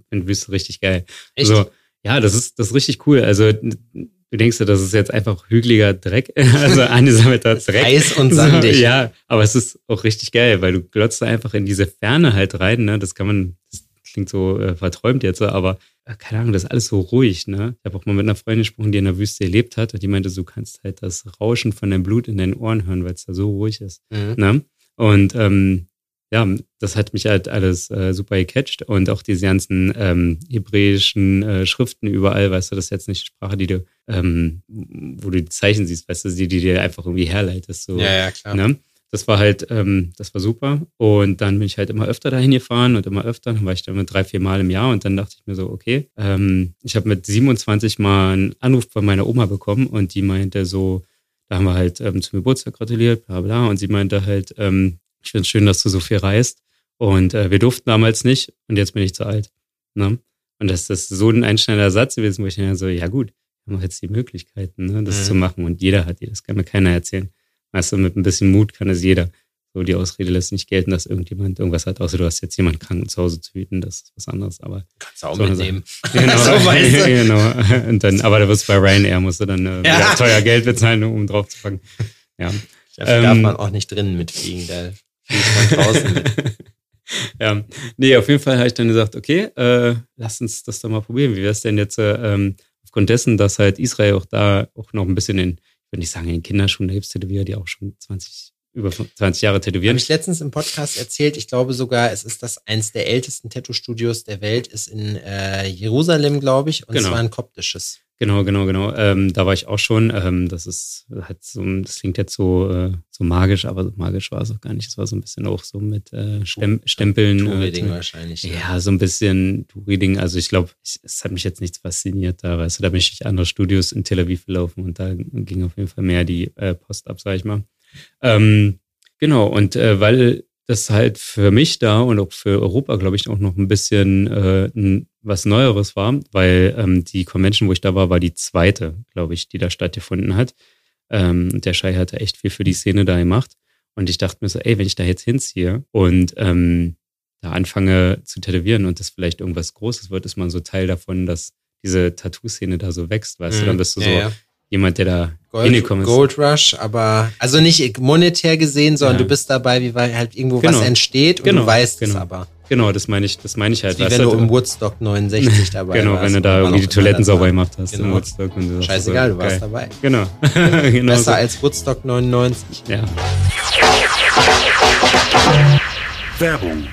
Speaker 1: finde Wüste richtig geil. Echt? Also, ja, das ist, das ist richtig cool. Also, du denkst dir, das ist jetzt einfach hügeliger Dreck. *laughs* Also angesammelter Dreck.
Speaker 2: Eis und sandig.
Speaker 1: So, ja, aber es ist auch richtig geil, weil du glotzt einfach in diese Ferne halt rein. Ne? Das kann man, das klingt so äh, verträumt jetzt, aber äh, keine Ahnung, das ist alles so ruhig. Ne? Ich habe auch mal mit einer Freundin gesprochen, die in der Wüste gelebt hat und die meinte, du kannst halt das Rauschen von deinem Blut in deinen Ohren hören, weil es da so ruhig ist. Mhm. Ne? Und ähm, ja, das hat mich halt alles äh, super gecatcht und auch diese ganzen ähm, hebräischen äh, Schriften überall, weißt du, das ist jetzt nicht Sprache, die du, ähm, wo du die Zeichen siehst, weißt du, die, die dir einfach irgendwie herleitest. So,
Speaker 2: ja, ja, klar.
Speaker 1: Ne? Das war halt, ähm, das war super. Und dann bin ich halt immer öfter dahin gefahren und immer öfter. Dann war ich da immer drei, vier Mal im Jahr und dann dachte ich mir so, okay, ähm, ich habe mit 27 Mal einen Anruf von meiner Oma bekommen und die meinte so, da haben wir halt ähm, zum Geburtstag gratuliert, bla bla. Und sie meinte halt, ähm, ich finde es schön, dass du so viel reist. Und äh, wir durften damals nicht und jetzt bin ich zu alt. Ne? Und das ist so ein einschneidender Satz gewesen, wo ich dann so, ja gut, wir haben jetzt die Möglichkeiten, ne, das mhm. zu machen. Und jeder hat die, das kann mir keiner erzählen. Weißt du, mit ein bisschen Mut kann es jeder. So, die Ausrede lässt nicht gelten, dass irgendjemand irgendwas hat, außer du hast jetzt jemanden kranken zu Hause zu hüten, das ist was anderes. Aber
Speaker 2: kannst du auch so mitnehmen.
Speaker 1: Genau, *laughs* so weißt du. genau. Und dann, aber da wirst du bei Ryanair, musst du dann äh, ja. teuer Geld bezahlen, um drauf zu fangen. Ja.
Speaker 2: Dafür ähm, darf man auch nicht drinnen mitfliegen, da draußen *laughs*
Speaker 1: ja, nee, auf jeden Fall habe ich dann gesagt, okay, äh, lass uns das doch mal probieren. Wie wäre es denn jetzt äh, ähm, aufgrund dessen, dass halt Israel auch da auch noch ein bisschen in, ich würde nicht sagen in den Kinderschuhen, da gibt es Tätowierer, die auch schon 20, über 20 Jahre tätowieren.
Speaker 2: Habe ich letztens im Podcast erzählt, ich glaube sogar, es ist das eins der ältesten Tattoo-Studios der Welt, ist in äh, Jerusalem, glaube ich, und genau. zwar ein koptisches.
Speaker 1: Genau, genau, genau. Ähm, da war ich auch schon. Ähm, das ist halt so, das klingt jetzt so, äh, so magisch, aber so magisch war es auch gar nicht. Es war so ein bisschen auch so mit äh, Stem Stempeln.
Speaker 2: Touriding äh, wahrscheinlich.
Speaker 1: Ja. ja, so ein bisschen Touriding. Also ich glaube, es hat mich jetzt nichts fasziniert da, weißt du, da bin ich durch andere Studios in Tel Aviv gelaufen und da ging auf jeden Fall mehr die äh, Post ab, sag ich mal. Ähm, genau, und äh, weil das halt für mich da und auch für Europa, glaube ich, auch noch ein bisschen äh, ein, was Neueres war, weil ähm, die Convention, wo ich da war, war die zweite, glaube ich, die da stattgefunden hat. Ähm, der Schei hatte echt viel für die Szene da gemacht. Und ich dachte mir so, ey, wenn ich da jetzt hinziehe und ähm, da anfange zu tätowieren und das vielleicht irgendwas Großes wird, ist man so Teil davon, dass diese Tattoo-Szene da so wächst, weißt mhm. du, dann bist du so, ja jemand, der da
Speaker 2: Gold, hingekommen ist. Gold Rush, aber also nicht monetär gesehen, sondern ja. du bist dabei, wie weil halt irgendwo genau. was entsteht und genau. du weißt
Speaker 1: genau.
Speaker 2: es aber.
Speaker 1: Genau, das meine ich, das meine ich halt.
Speaker 2: Wie wenn du im Woodstock 69 *laughs* dabei
Speaker 1: genau,
Speaker 2: warst.
Speaker 1: Genau, wenn du da irgendwie die Toiletten sauber gemacht hast genau. im Woodstock. Und
Speaker 2: so. Scheißegal, du warst dabei.
Speaker 1: Genau. *laughs*
Speaker 2: genau Besser so. als Woodstock 99.
Speaker 1: Ja.
Speaker 3: Werbung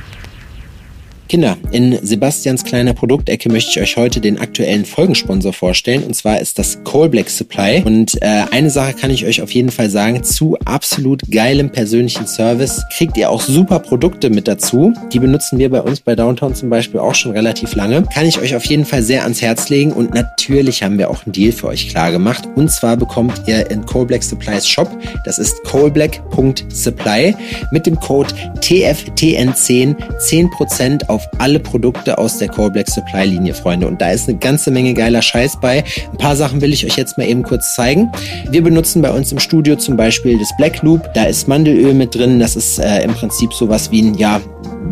Speaker 2: Kinder, in Sebastians kleiner Produktecke möchte ich euch heute den aktuellen Folgensponsor vorstellen. Und zwar ist das Coal Black Supply. Und äh, eine Sache kann ich euch auf jeden Fall sagen. Zu absolut geilem persönlichen Service kriegt ihr auch super Produkte mit dazu. Die benutzen wir bei uns bei Downtown zum Beispiel auch schon relativ lange. Kann ich euch auf jeden Fall sehr ans Herz legen. Und natürlich haben wir auch einen Deal für euch klar gemacht. Und zwar bekommt ihr in Coal Black Supplies Shop, das ist coalblack.supply, mit dem Code TFTN10 10% auf auf alle Produkte aus der Core Black Supply Linie, Freunde. Und da ist eine ganze Menge geiler Scheiß bei. Ein paar Sachen will ich euch jetzt mal eben kurz zeigen. Wir benutzen bei uns im Studio zum Beispiel das Black Loop. Da ist Mandelöl mit drin. Das ist äh, im Prinzip sowas wie ein, ja,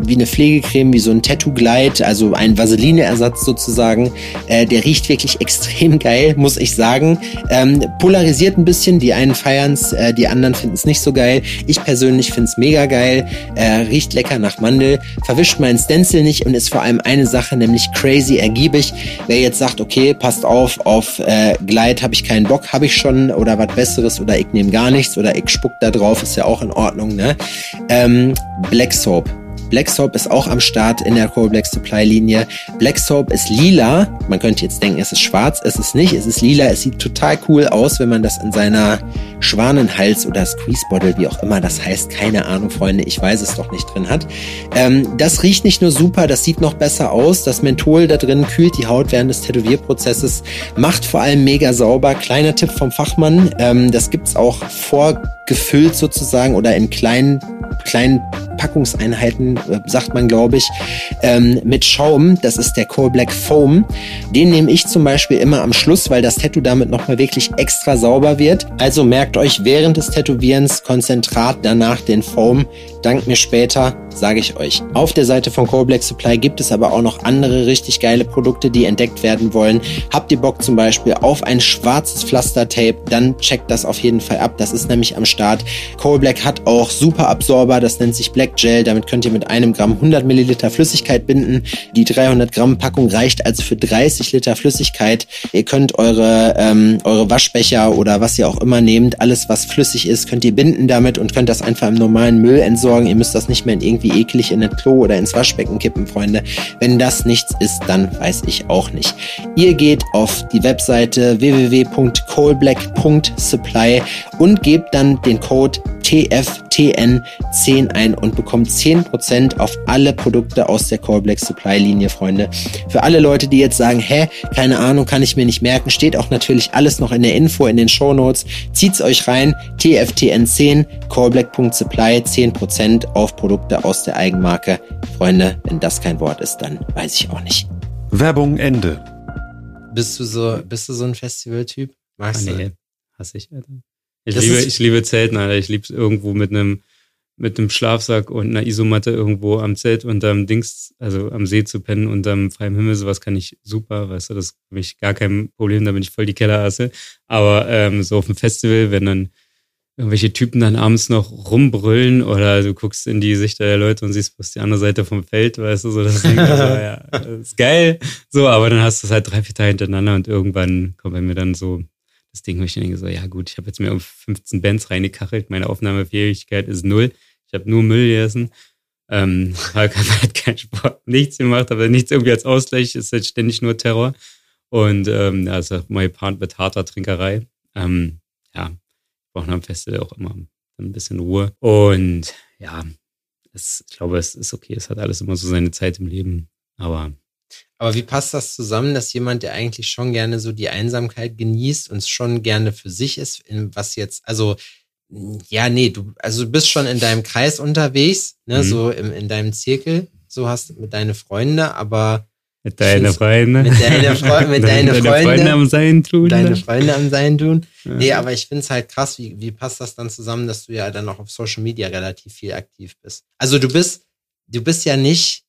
Speaker 2: wie eine Pflegecreme, wie so ein Tattoo-Glide, also ein Vaseline-Ersatz sozusagen. Äh, der riecht wirklich extrem *laughs* geil, muss ich sagen. Ähm, polarisiert ein bisschen, die einen feiern es, äh, die anderen finden es nicht so geil. Ich persönlich finde es mega geil, äh, riecht lecker nach Mandel, verwischt meinen Stencil nicht und ist vor allem eine Sache, nämlich crazy ergiebig. Wer jetzt sagt, okay, passt auf, auf äh, Glide habe ich keinen Bock, habe ich schon oder was Besseres oder ich nehme gar nichts oder ich spuck da drauf, ist ja auch in Ordnung, ne? Ähm, Black Soap Black Soap ist auch am Start in der Core Black Supply Linie. Black Soap ist lila. Man könnte jetzt denken, es ist schwarz. Es ist nicht. Es ist lila. Es sieht total cool aus, wenn man das in seiner Schwanenhals oder Squeeze Bottle, wie auch immer das heißt, keine Ahnung, Freunde, ich weiß es doch nicht drin hat. Ähm, das riecht nicht nur super, das sieht noch besser aus. Das Menthol da drin kühlt die Haut während des Tätowierprozesses, macht vor allem mega sauber. Kleiner Tipp vom Fachmann, ähm, das gibt's auch vorgefüllt sozusagen oder in kleinen kleinen Packungseinheiten, äh, sagt man, glaube ich, ähm, mit Schaum. Das ist der Core Black Foam. Den nehme ich zum Beispiel immer am Schluss, weil das Tattoo damit nochmal wirklich extra sauber wird. Also merkt euch während des Tätowierens Konzentrat, danach den Foam. Dank mir später, sage ich euch. Auf der Seite von Core Supply gibt es aber auch noch andere richtig geile Produkte, die entdeckt werden wollen. Habt ihr Bock zum Beispiel auf ein schwarzes Pflastertape, dann checkt das auf jeden Fall ab. Das ist nämlich am Start. Core hat auch super Absorber, das nennt sich Black Gel. Damit könnt ihr mit einem Gramm 100 Milliliter Flüssigkeit binden. Die 300 Gramm Packung reicht also für 30 Liter Flüssigkeit. Ihr könnt eure, ähm, eure Waschbecher oder was ihr auch immer nehmt, alles was flüssig ist, könnt ihr binden damit und könnt das einfach im normalen Müll entsorgen. Ihr müsst das nicht mehr in irgendwie eklig in den Klo oder ins Waschbecken kippen, Freunde. Wenn das nichts ist, dann weiß ich auch nicht. Ihr geht auf die Webseite www.coalblack.supply und gebt dann den Code TFTN10 ein und bekommt 10% auf alle Produkte aus der Core Supply Linie, Freunde. Für alle Leute, die jetzt sagen, hä, keine Ahnung, kann ich mir nicht merken, steht auch natürlich alles noch in der Info, in den Show Notes. Zieht's euch rein. TFTN10, coreblack.supply, 10% auf Produkte aus der Eigenmarke. Freunde, wenn das kein Wort ist, dann weiß ich auch nicht.
Speaker 3: Werbung Ende.
Speaker 2: Bist du so, bist du so ein Festivaltyp?
Speaker 1: Magst ah, nee, du? Hasse ich, Alter. Ich liebe, ich liebe Zelten, Alter. Ich liebe es irgendwo mit einem mit einem Schlafsack und einer Isomatte irgendwo am Zelt unterm Dings, also am See zu pennen unterm freiem Himmel, sowas kann ich super, weißt du, das ist für mich gar kein Problem, da bin ich voll die Kellerasse. Aber ähm, so auf dem Festival, wenn dann irgendwelche Typen dann abends noch rumbrüllen oder du guckst in die Sicht der Leute und siehst, was die andere Seite vom Feld, weißt du, so das Ding, also, *laughs* ja, ist geil. So, aber dann hast du es halt drei, vier Tage hintereinander und irgendwann kommt bei mir dann so das Ding, wo ich denke so, ja gut, ich habe jetzt mir um 15 Bands reingekachelt, meine Aufnahmefähigkeit ist null. Ich habe nur Müll gegessen. Ähm, *laughs* Hulk hat keinen Sport, nichts gemacht, aber nichts irgendwie als Ausgleich, ist halt ständig nur Terror. Und ähm, auch mal gepaart mit harter Trinkerei. Ähm, ja, ich brauche am Festival auch immer ein bisschen Ruhe. Und ja, es, ich glaube, es ist okay, es hat alles immer so seine Zeit im Leben. Aber
Speaker 2: aber wie passt das zusammen, dass jemand, der eigentlich schon gerne so die Einsamkeit genießt und schon gerne für sich ist, was jetzt, also ja, nee, du, also du bist schon in deinem Kreis unterwegs, ne, mhm. so im, in deinem Zirkel, so hast mit deine Freunde, aber
Speaker 1: mit deinen Freunde.
Speaker 2: Mit deinen Freunde. Mit *laughs* deine, deine Freunde,
Speaker 1: Freunde am Sein tun.
Speaker 2: Deine ne? Freunde am Sein tun. Ja. Nee, aber ich finde es halt krass, wie, wie passt das dann zusammen, dass du ja dann auch auf Social Media relativ viel aktiv bist. Also du bist, du bist ja nicht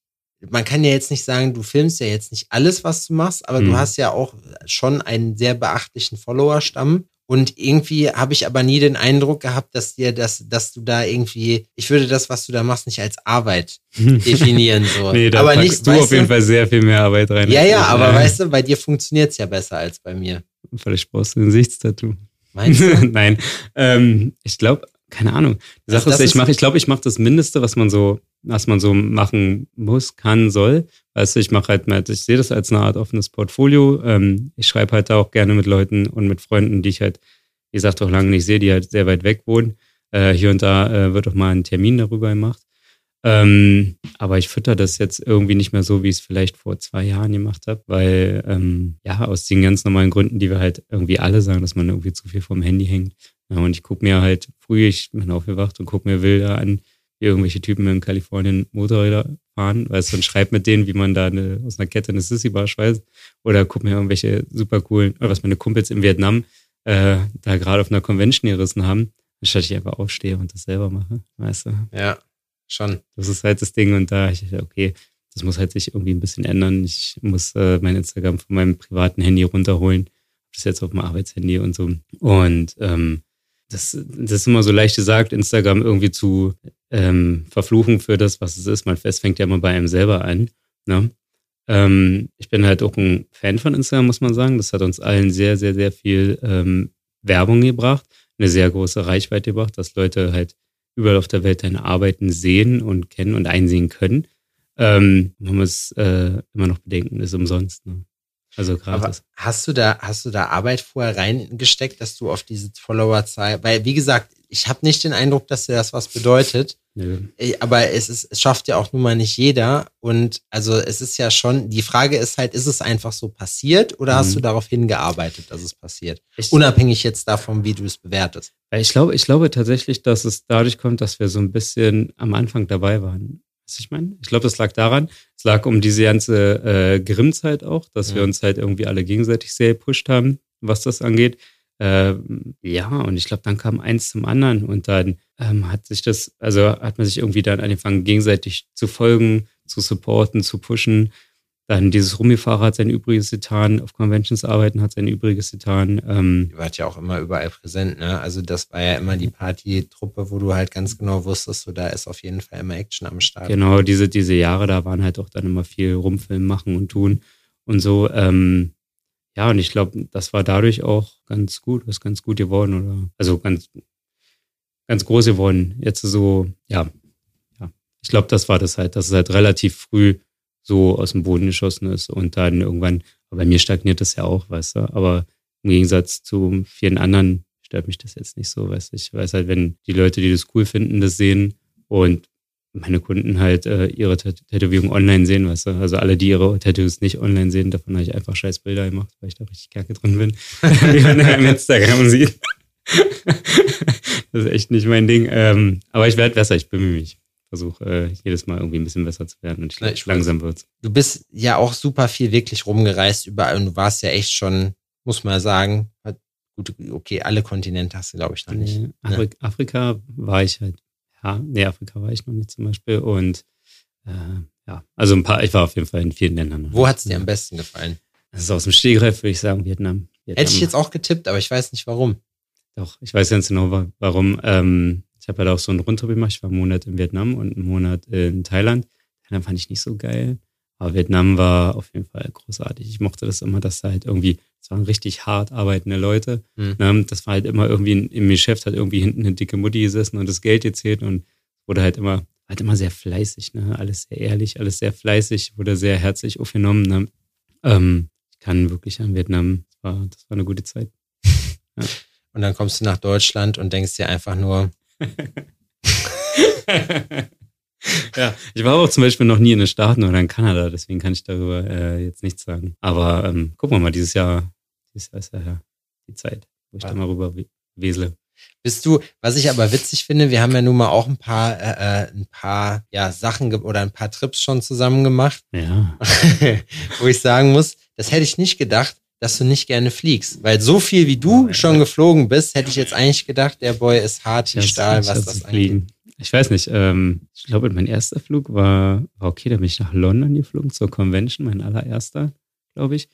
Speaker 2: man kann ja jetzt nicht sagen, du filmst ja jetzt nicht alles, was du machst, aber mhm. du hast ja auch schon einen sehr beachtlichen Followerstamm. Und irgendwie habe ich aber nie den Eindruck gehabt, dass dir das, dass du da irgendwie, ich würde das, was du da machst, nicht als Arbeit *laughs* definieren. So.
Speaker 1: nee, da aber nicht, du auf jeden Fall sehr viel mehr Arbeit rein.
Speaker 2: Ja, ja, aber ja. weißt du, bei dir funktioniert es ja besser als bei mir.
Speaker 1: Vielleicht brauchst du ein Gesichtstattoo.
Speaker 2: Meinst du? *laughs*
Speaker 1: Nein. Ähm, ich glaube, keine Ahnung. Die Sache also ist, ich mache, ich glaube, ich mache das Mindeste, was man so, was man so machen muss, kann, soll. Weißt du, ich mache halt mal, ich sehe das als eine Art offenes Portfolio. Ähm, ich schreibe halt da auch gerne mit Leuten und mit Freunden, die ich halt, wie gesagt, auch lange nicht sehe, die halt sehr weit weg wohnen. Äh, hier und da äh, wird auch mal ein Termin darüber gemacht. Ähm, aber ich fütter das jetzt irgendwie nicht mehr so, wie ich es vielleicht vor zwei Jahren gemacht habe, weil ähm, ja, aus den ganz normalen Gründen, die wir halt irgendwie alle sagen, dass man irgendwie zu viel vom Handy hängt. Ja, und ich gucke mir halt früh, ich bin aufgewacht und gucke mir Bilder an, wie irgendwelche Typen in Kalifornien Motorräder fahren, weißt du, und schreibe mit denen, wie man da eine, aus einer Kette eine Sissy-Bar schweißt. Oder guck mir irgendwelche super coolen, oder was meine Kumpels in Vietnam äh, da gerade auf einer Convention gerissen haben, anstatt ich einfach aufstehe und das selber mache, weißt du.
Speaker 2: Ja, schon.
Speaker 1: Das ist halt das Ding und da ich okay, das muss halt sich irgendwie ein bisschen ändern. Ich muss äh, mein Instagram von meinem privaten Handy runterholen. Das ist jetzt auf dem Arbeitshandy und so. Und ähm, das, das ist immer so leicht gesagt, Instagram irgendwie zu ähm, verfluchen für das, was es ist. Man fängt ja immer bei einem selber an. Ne? Ähm, ich bin halt auch ein Fan von Instagram, muss man sagen. Das hat uns allen sehr, sehr, sehr viel ähm, Werbung gebracht, eine sehr große Reichweite gebracht, dass Leute halt überall auf der Welt deine Arbeiten sehen und kennen und einsehen können. Ähm, man muss äh, immer noch bedenken, ist umsonst. Ne? Also gratis.
Speaker 2: Aber hast du da, hast du da Arbeit vorher reingesteckt, dass du auf diese Followerzahl, weil wie gesagt, ich habe nicht den Eindruck, dass dir das was bedeutet. Nö. Äh, aber es ist, es schafft ja auch nun mal nicht jeder. Und also es ist ja schon, die Frage ist halt, ist es einfach so passiert oder mhm. hast du darauf hingearbeitet, dass es passiert? Ich, Unabhängig jetzt davon, wie du es bewertest.
Speaker 1: Ich glaube, ich glaube tatsächlich, dass es dadurch kommt, dass wir so ein bisschen am Anfang dabei waren. Was ich meine? Ich glaube, das lag daran, es lag um diese ganze äh, Grimm-Zeit auch, dass ja. wir uns halt irgendwie alle gegenseitig sehr gepusht haben, was das angeht. Äh, ja, und ich glaube, dann kam eins zum anderen und dann ähm, hat sich das, also hat man sich irgendwie dann angefangen, gegenseitig zu folgen, zu supporten, zu pushen. Dann dieses Rummifahrer hat sein Übriges getan, auf Conventions arbeiten hat sein Übriges getan.
Speaker 2: Ähm, die war ja auch immer überall präsent, ne? Also das war ja immer die Partytruppe, wo du halt ganz genau wusstest, so da ist auf jeden Fall immer Action am Start.
Speaker 1: Genau, diese, diese Jahre, da waren halt auch dann immer viel Rumfilmen machen und tun und so. Ähm, ja, und ich glaube, das war dadurch auch ganz gut, ist ganz gut geworden oder also ganz, ganz groß geworden. Jetzt so, ja, ja. Ich glaube, das war das halt, dass es halt relativ früh so aus dem Boden geschossen ist und dann irgendwann, bei mir stagniert das ja auch, weißt du, aber im Gegensatz zu vielen anderen stört mich das jetzt nicht so, weißt du. Ich weiß halt, wenn die Leute, die das cool finden, das sehen und meine Kunden halt äh, ihre Tätowierung online sehen, weißt du. Also alle, die ihre Tattoos nicht online sehen, davon habe ich einfach scheiß Bilder gemacht, weil ich da richtig kacke drin bin. *laughs* Wie man im Instagram sieht. *laughs* das ist echt nicht mein Ding. Ähm, aber ich werde besser, ich bemühe mich versuche äh, jedes Mal irgendwie ein bisschen besser zu werden und ich, glaube, langsam wird's.
Speaker 2: Du bist ja auch super viel wirklich rumgereist überall und du warst ja echt schon, muss man sagen, gut, okay, alle Kontinente hast du, glaube ich, noch nicht. Nee,
Speaker 1: Afrik ne? Afrika war ich halt, ja, nee, Afrika war ich noch nicht zum Beispiel und äh, ja, also ein paar, ich war auf jeden Fall in vielen Ländern.
Speaker 2: Wo hat es dir ja. am besten gefallen?
Speaker 1: Das ist aus dem Stegreif, würde ich sagen, Vietnam.
Speaker 2: Vietnam. Hätte ich jetzt auch getippt, aber ich weiß nicht warum.
Speaker 1: Doch, ich weiß ganz genau warum. Ähm, ich habe halt auch so einen Rundtrip gemacht. Ich war einen Monat in Vietnam und einen Monat in Thailand. Thailand fand ich nicht so geil. Aber Vietnam war auf jeden Fall großartig. Ich mochte das immer, dass da halt irgendwie, es waren richtig hart arbeitende Leute. Mhm. Das war halt immer irgendwie im Geschäft, hat irgendwie hinten eine dicke Mutti gesessen und das Geld gezählt und wurde halt immer, halt immer sehr fleißig, ne? Alles sehr ehrlich, alles sehr fleißig, wurde sehr herzlich aufgenommen. Ne? Ähm, ich kann wirklich an Vietnam, das war, das war eine gute Zeit. *laughs*
Speaker 2: ja. Und dann kommst du nach Deutschland und denkst dir einfach nur, *laughs*
Speaker 1: ja, ich war auch zum Beispiel noch nie in den Staaten oder in Kanada, deswegen kann ich darüber äh, jetzt nichts sagen. Aber ähm, gucken wir mal, dieses Jahr, dieses Jahr ist ja die Zeit, wo ich ja. da mal rüber wesele.
Speaker 2: Bist du, was ich aber witzig finde, wir haben ja nun mal auch ein paar, äh, äh ein paar ja, Sachen oder ein paar Trips schon zusammen gemacht.
Speaker 1: Ja. *laughs*
Speaker 2: wo ich sagen muss, das hätte ich nicht gedacht, dass du nicht gerne fliegst. Weil so viel wie du schon geflogen bist, hätte ich jetzt eigentlich gedacht, der Boy ist hart wie Stahl, was das angeht.
Speaker 1: Ich weiß nicht, ähm, ich glaube, mein erster Flug war, war okay, da bin ich nach London geflogen zur Convention, mein allererster, glaube ich.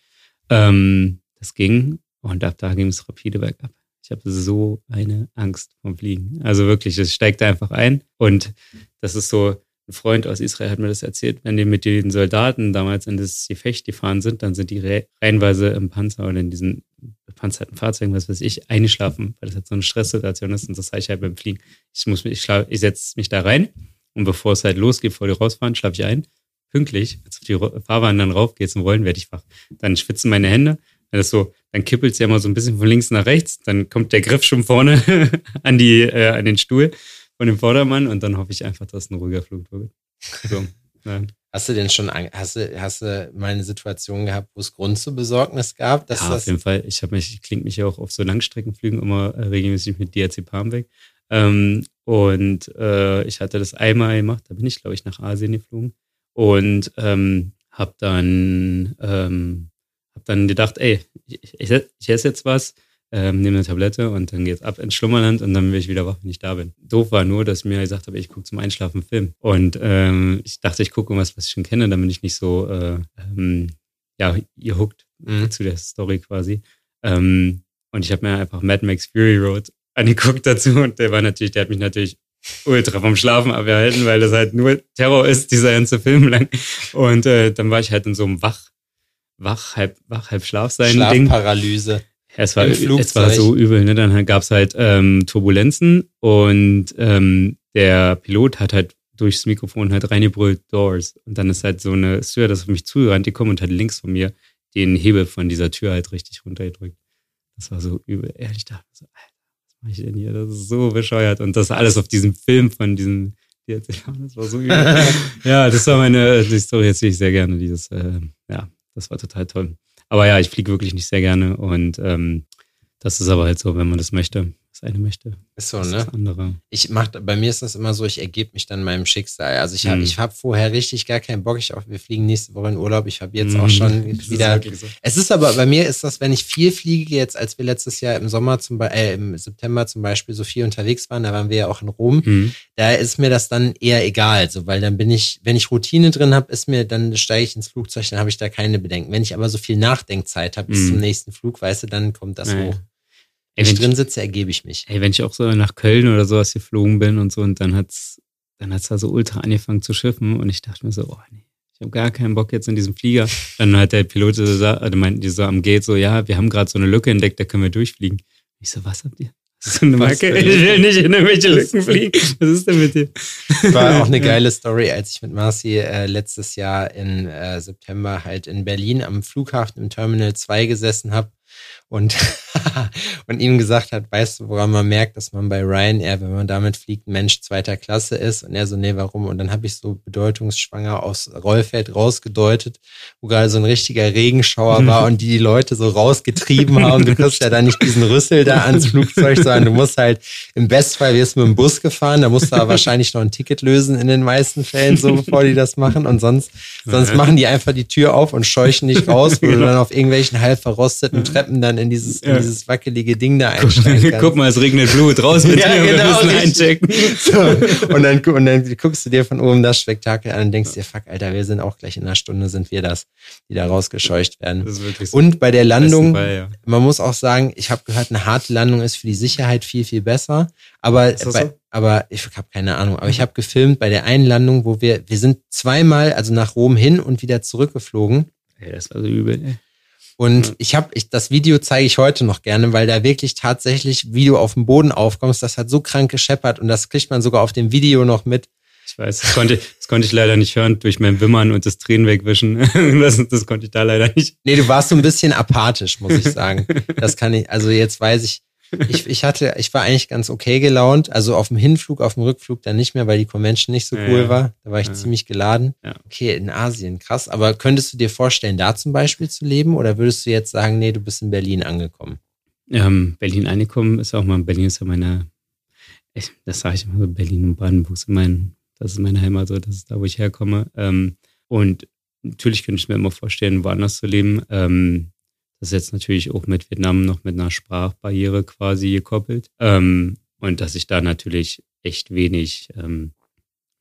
Speaker 1: Ähm, das ging und ab da ging es rapide bergab. Ich habe so eine Angst vom Fliegen. Also wirklich, es steigt einfach ein und das ist so, ein Freund aus Israel hat mir das erzählt, wenn die mit den Soldaten damals in das Gefecht gefahren sind, dann sind die reihenweise im Panzer oder in diesen gepanzerten Fahrzeugen, was weiß ich, eingeschlafen, weil das halt so eine Stresssituation ist und das sage ich halt beim Fliegen. Ich muss mich, ich, ich setze mich da rein und bevor es halt losgeht, bevor die rausfahren, schlafe ich ein. Pünktlich, als auf die Fahrbahn dann rauf geht zum Rollen, werde ich wach. Dann schwitzen meine Hände, das so, dann kippelt es ja immer so ein bisschen von links nach rechts, dann kommt der Griff schon vorne *laughs* an die, äh, an den Stuhl von dem Vordermann und dann hoffe ich einfach, dass es ein ruhiger Flug wird. So. *laughs*
Speaker 2: Hast du denn schon, hast du, hast du mal eine Situation gehabt, wo es Grund zur Besorgnis gab?
Speaker 1: Ja, auf jeden Fall. Ich habe mich, ich klinge mich ja auch auf so Langstreckenflügen immer äh, regelmäßig mit DRC-Palm weg. Ähm, und äh, ich hatte das einmal gemacht, da bin ich, glaube ich, nach Asien geflogen und ähm, habe dann, ähm, hab dann gedacht, ey, ich, ich, ich esse jetzt was, ähm, nehme eine Tablette und dann geht's ab ins Schlummerland und dann bin ich wieder wach, wenn ich da bin. Doof war nur, dass ich mir gesagt habe, ich gucke zum Einschlafen einen Film. Und ähm, ich dachte, ich gucke irgendwas, was ich schon kenne, damit ich nicht so, äh, ähm, ja, ihr huckt mhm. zu der Story quasi. Ähm, und ich habe mir einfach Mad Max Fury Road *laughs* angeguckt dazu und der war natürlich, der hat mich natürlich ultra vom Schlafen abgehalten, weil das halt nur Terror ist, dieser ganze Film lang. Und äh, dann war ich halt in so einem Wach, Wach, halb, Wach, halb Schlaf sein
Speaker 2: Schlafparalyse.
Speaker 1: Ja, es war, es war so übel, ne? Dann gab es halt ähm, Turbulenzen und ähm, der Pilot hat halt durchs Mikrofon halt reingebrüllt Doors. Und dann ist halt so eine Stewardess auf mich zugerannt, die kommt und hat links von mir den Hebel von dieser Tür halt richtig runtergedrückt. Das war so übel. Ehrlich, dachte so, Alter, was mache ich denn hier? Das ist so bescheuert. Und das alles auf diesem Film von diesem, das war so übel. *laughs* ja, das war meine, die Story erzähle ich sehr gerne. Dieses, äh, ja, das war total toll. Aber ja, ich fliege wirklich nicht sehr gerne und ähm, das ist aber halt so, wenn man das möchte das eine möchte.
Speaker 2: Ist so, ne? Das andere. Ich mach, bei mir ist das immer so, ich ergebe mich dann meinem Schicksal. Also ich habe mhm. ich hab vorher richtig gar keinen Bock. Ich auch, wir fliegen nächste Woche in Urlaub. Ich habe jetzt mhm. auch schon wieder. Ist so. Es ist aber, bei mir ist das, wenn ich viel fliege, jetzt als wir letztes Jahr im Sommer zum Beispiel, äh, im September zum Beispiel so viel unterwegs waren, da waren wir ja auch in Rom, mhm. da ist mir das dann eher egal. So, weil dann bin ich, wenn ich Routine drin habe, ist mir, dann steige ich ins Flugzeug, dann habe ich da keine Bedenken. Wenn ich aber so viel Nachdenkzeit habe bis mhm. zum nächsten Flug, weißt du, dann kommt das ja. hoch. Wenn ich drin sitze, ergebe ich mich.
Speaker 1: Ey, wenn ich auch so nach Köln oder sowas geflogen bin und so und dann hat's, dann hat's da so ultra angefangen zu schiffen und ich dachte mir so, oh nee, ich habe gar keinen Bock jetzt in diesem Flieger. Dann hat der Pilot so, also meinten die so am Gate so, ja, wir haben gerade so eine Lücke entdeckt, da können wir durchfliegen. Ich so, was habt ihr? So eine Macke. Ich will nicht in irgendwelche Lücken fliegen. *laughs* Was ist denn mit dir?
Speaker 2: War auch eine *laughs* geile Story, als ich mit Marci äh, letztes Jahr im äh, September halt in Berlin am Flughafen im Terminal 2 gesessen habe und, *laughs* und ihm gesagt hat, weißt du, woran man merkt, dass man bei Ryanair, wenn man damit fliegt, ein Mensch zweiter Klasse ist? Und er so, nee, warum? Und dann habe ich so bedeutungsschwanger aus Rollfeld rausgedeutet, wo gerade so ein richtiger Regenschauer *laughs* war und die die Leute so rausgetrieben haben. Du kriegst ja da nicht diesen Rüssel da ans Flugzeug, sondern du musst halt, im Bestfall wirst du mit dem Bus gefahren, da musst du aber wahrscheinlich noch ein Ticket lösen in den meisten Fällen, so bevor die das machen. Und sonst, sonst machen die einfach die Tür auf und scheuchen dich raus, wo du dann auf irgendwelchen halb verrosteten Treppen dann in dieses, in dieses wackelige Ding da einsteigen
Speaker 1: Guck mal, es regnet Blut, raus mit *laughs* ja, dir, genau, wir müssen einchecken. *laughs*
Speaker 2: So. Und, dann, und dann guckst du dir von oben das Spektakel an und denkst dir, fuck, Alter, wir sind auch gleich in einer Stunde, sind wir das, die da rausgescheucht werden. Das ist wirklich so und bei der Landung, Fall, ja. man muss auch sagen, ich habe gehört, eine harte Landung ist für die Sicherheit viel, viel besser. Aber, bei, so? aber ich habe keine Ahnung. Aber mhm. ich habe gefilmt bei der einen Landung, wo wir, wir sind zweimal, also nach Rom hin und wieder zurückgeflogen.
Speaker 1: Ey, das war so übel, ey.
Speaker 2: Und mhm. ich habe, ich, das Video zeige ich heute noch gerne, weil da wirklich tatsächlich, wie du auf dem Boden aufkommst, das hat so krank gescheppert und das kriegt man sogar auf dem Video noch mit.
Speaker 1: Ich weiß, das konnte, das konnte ich leider nicht hören durch mein Wimmern und das Tränen wegwischen. *laughs* Das, das konnte ich da leider nicht.
Speaker 2: Nee, du warst so ein bisschen apathisch, muss ich sagen. Das kann ich, also jetzt weiß ich, ich, ich hatte, ich war eigentlich ganz okay gelaunt. Also auf dem Hinflug, auf dem Rückflug dann nicht mehr, weil die Convention nicht so cool ja, war. Da war ich ja. ziemlich geladen. Ja. Okay, in Asien, krass. Aber könntest du dir vorstellen, da zum Beispiel zu leben? Oder würdest du jetzt sagen, nee, du bist in Berlin angekommen?
Speaker 1: Ähm, Berlin angekommen ist auch mal, Berlin ist ja meine, ich, das sage ich immer so, Berlin und Brandenburg sind mein, das ist meine Heimat, so, das ist da, wo ich herkomme. Ähm, und natürlich könnte ich mir immer vorstellen, woanders zu leben. Ähm, das ist jetzt natürlich auch mit Vietnam noch mit einer Sprachbarriere quasi gekoppelt. Ähm, und dass ich da natürlich echt wenig, ähm,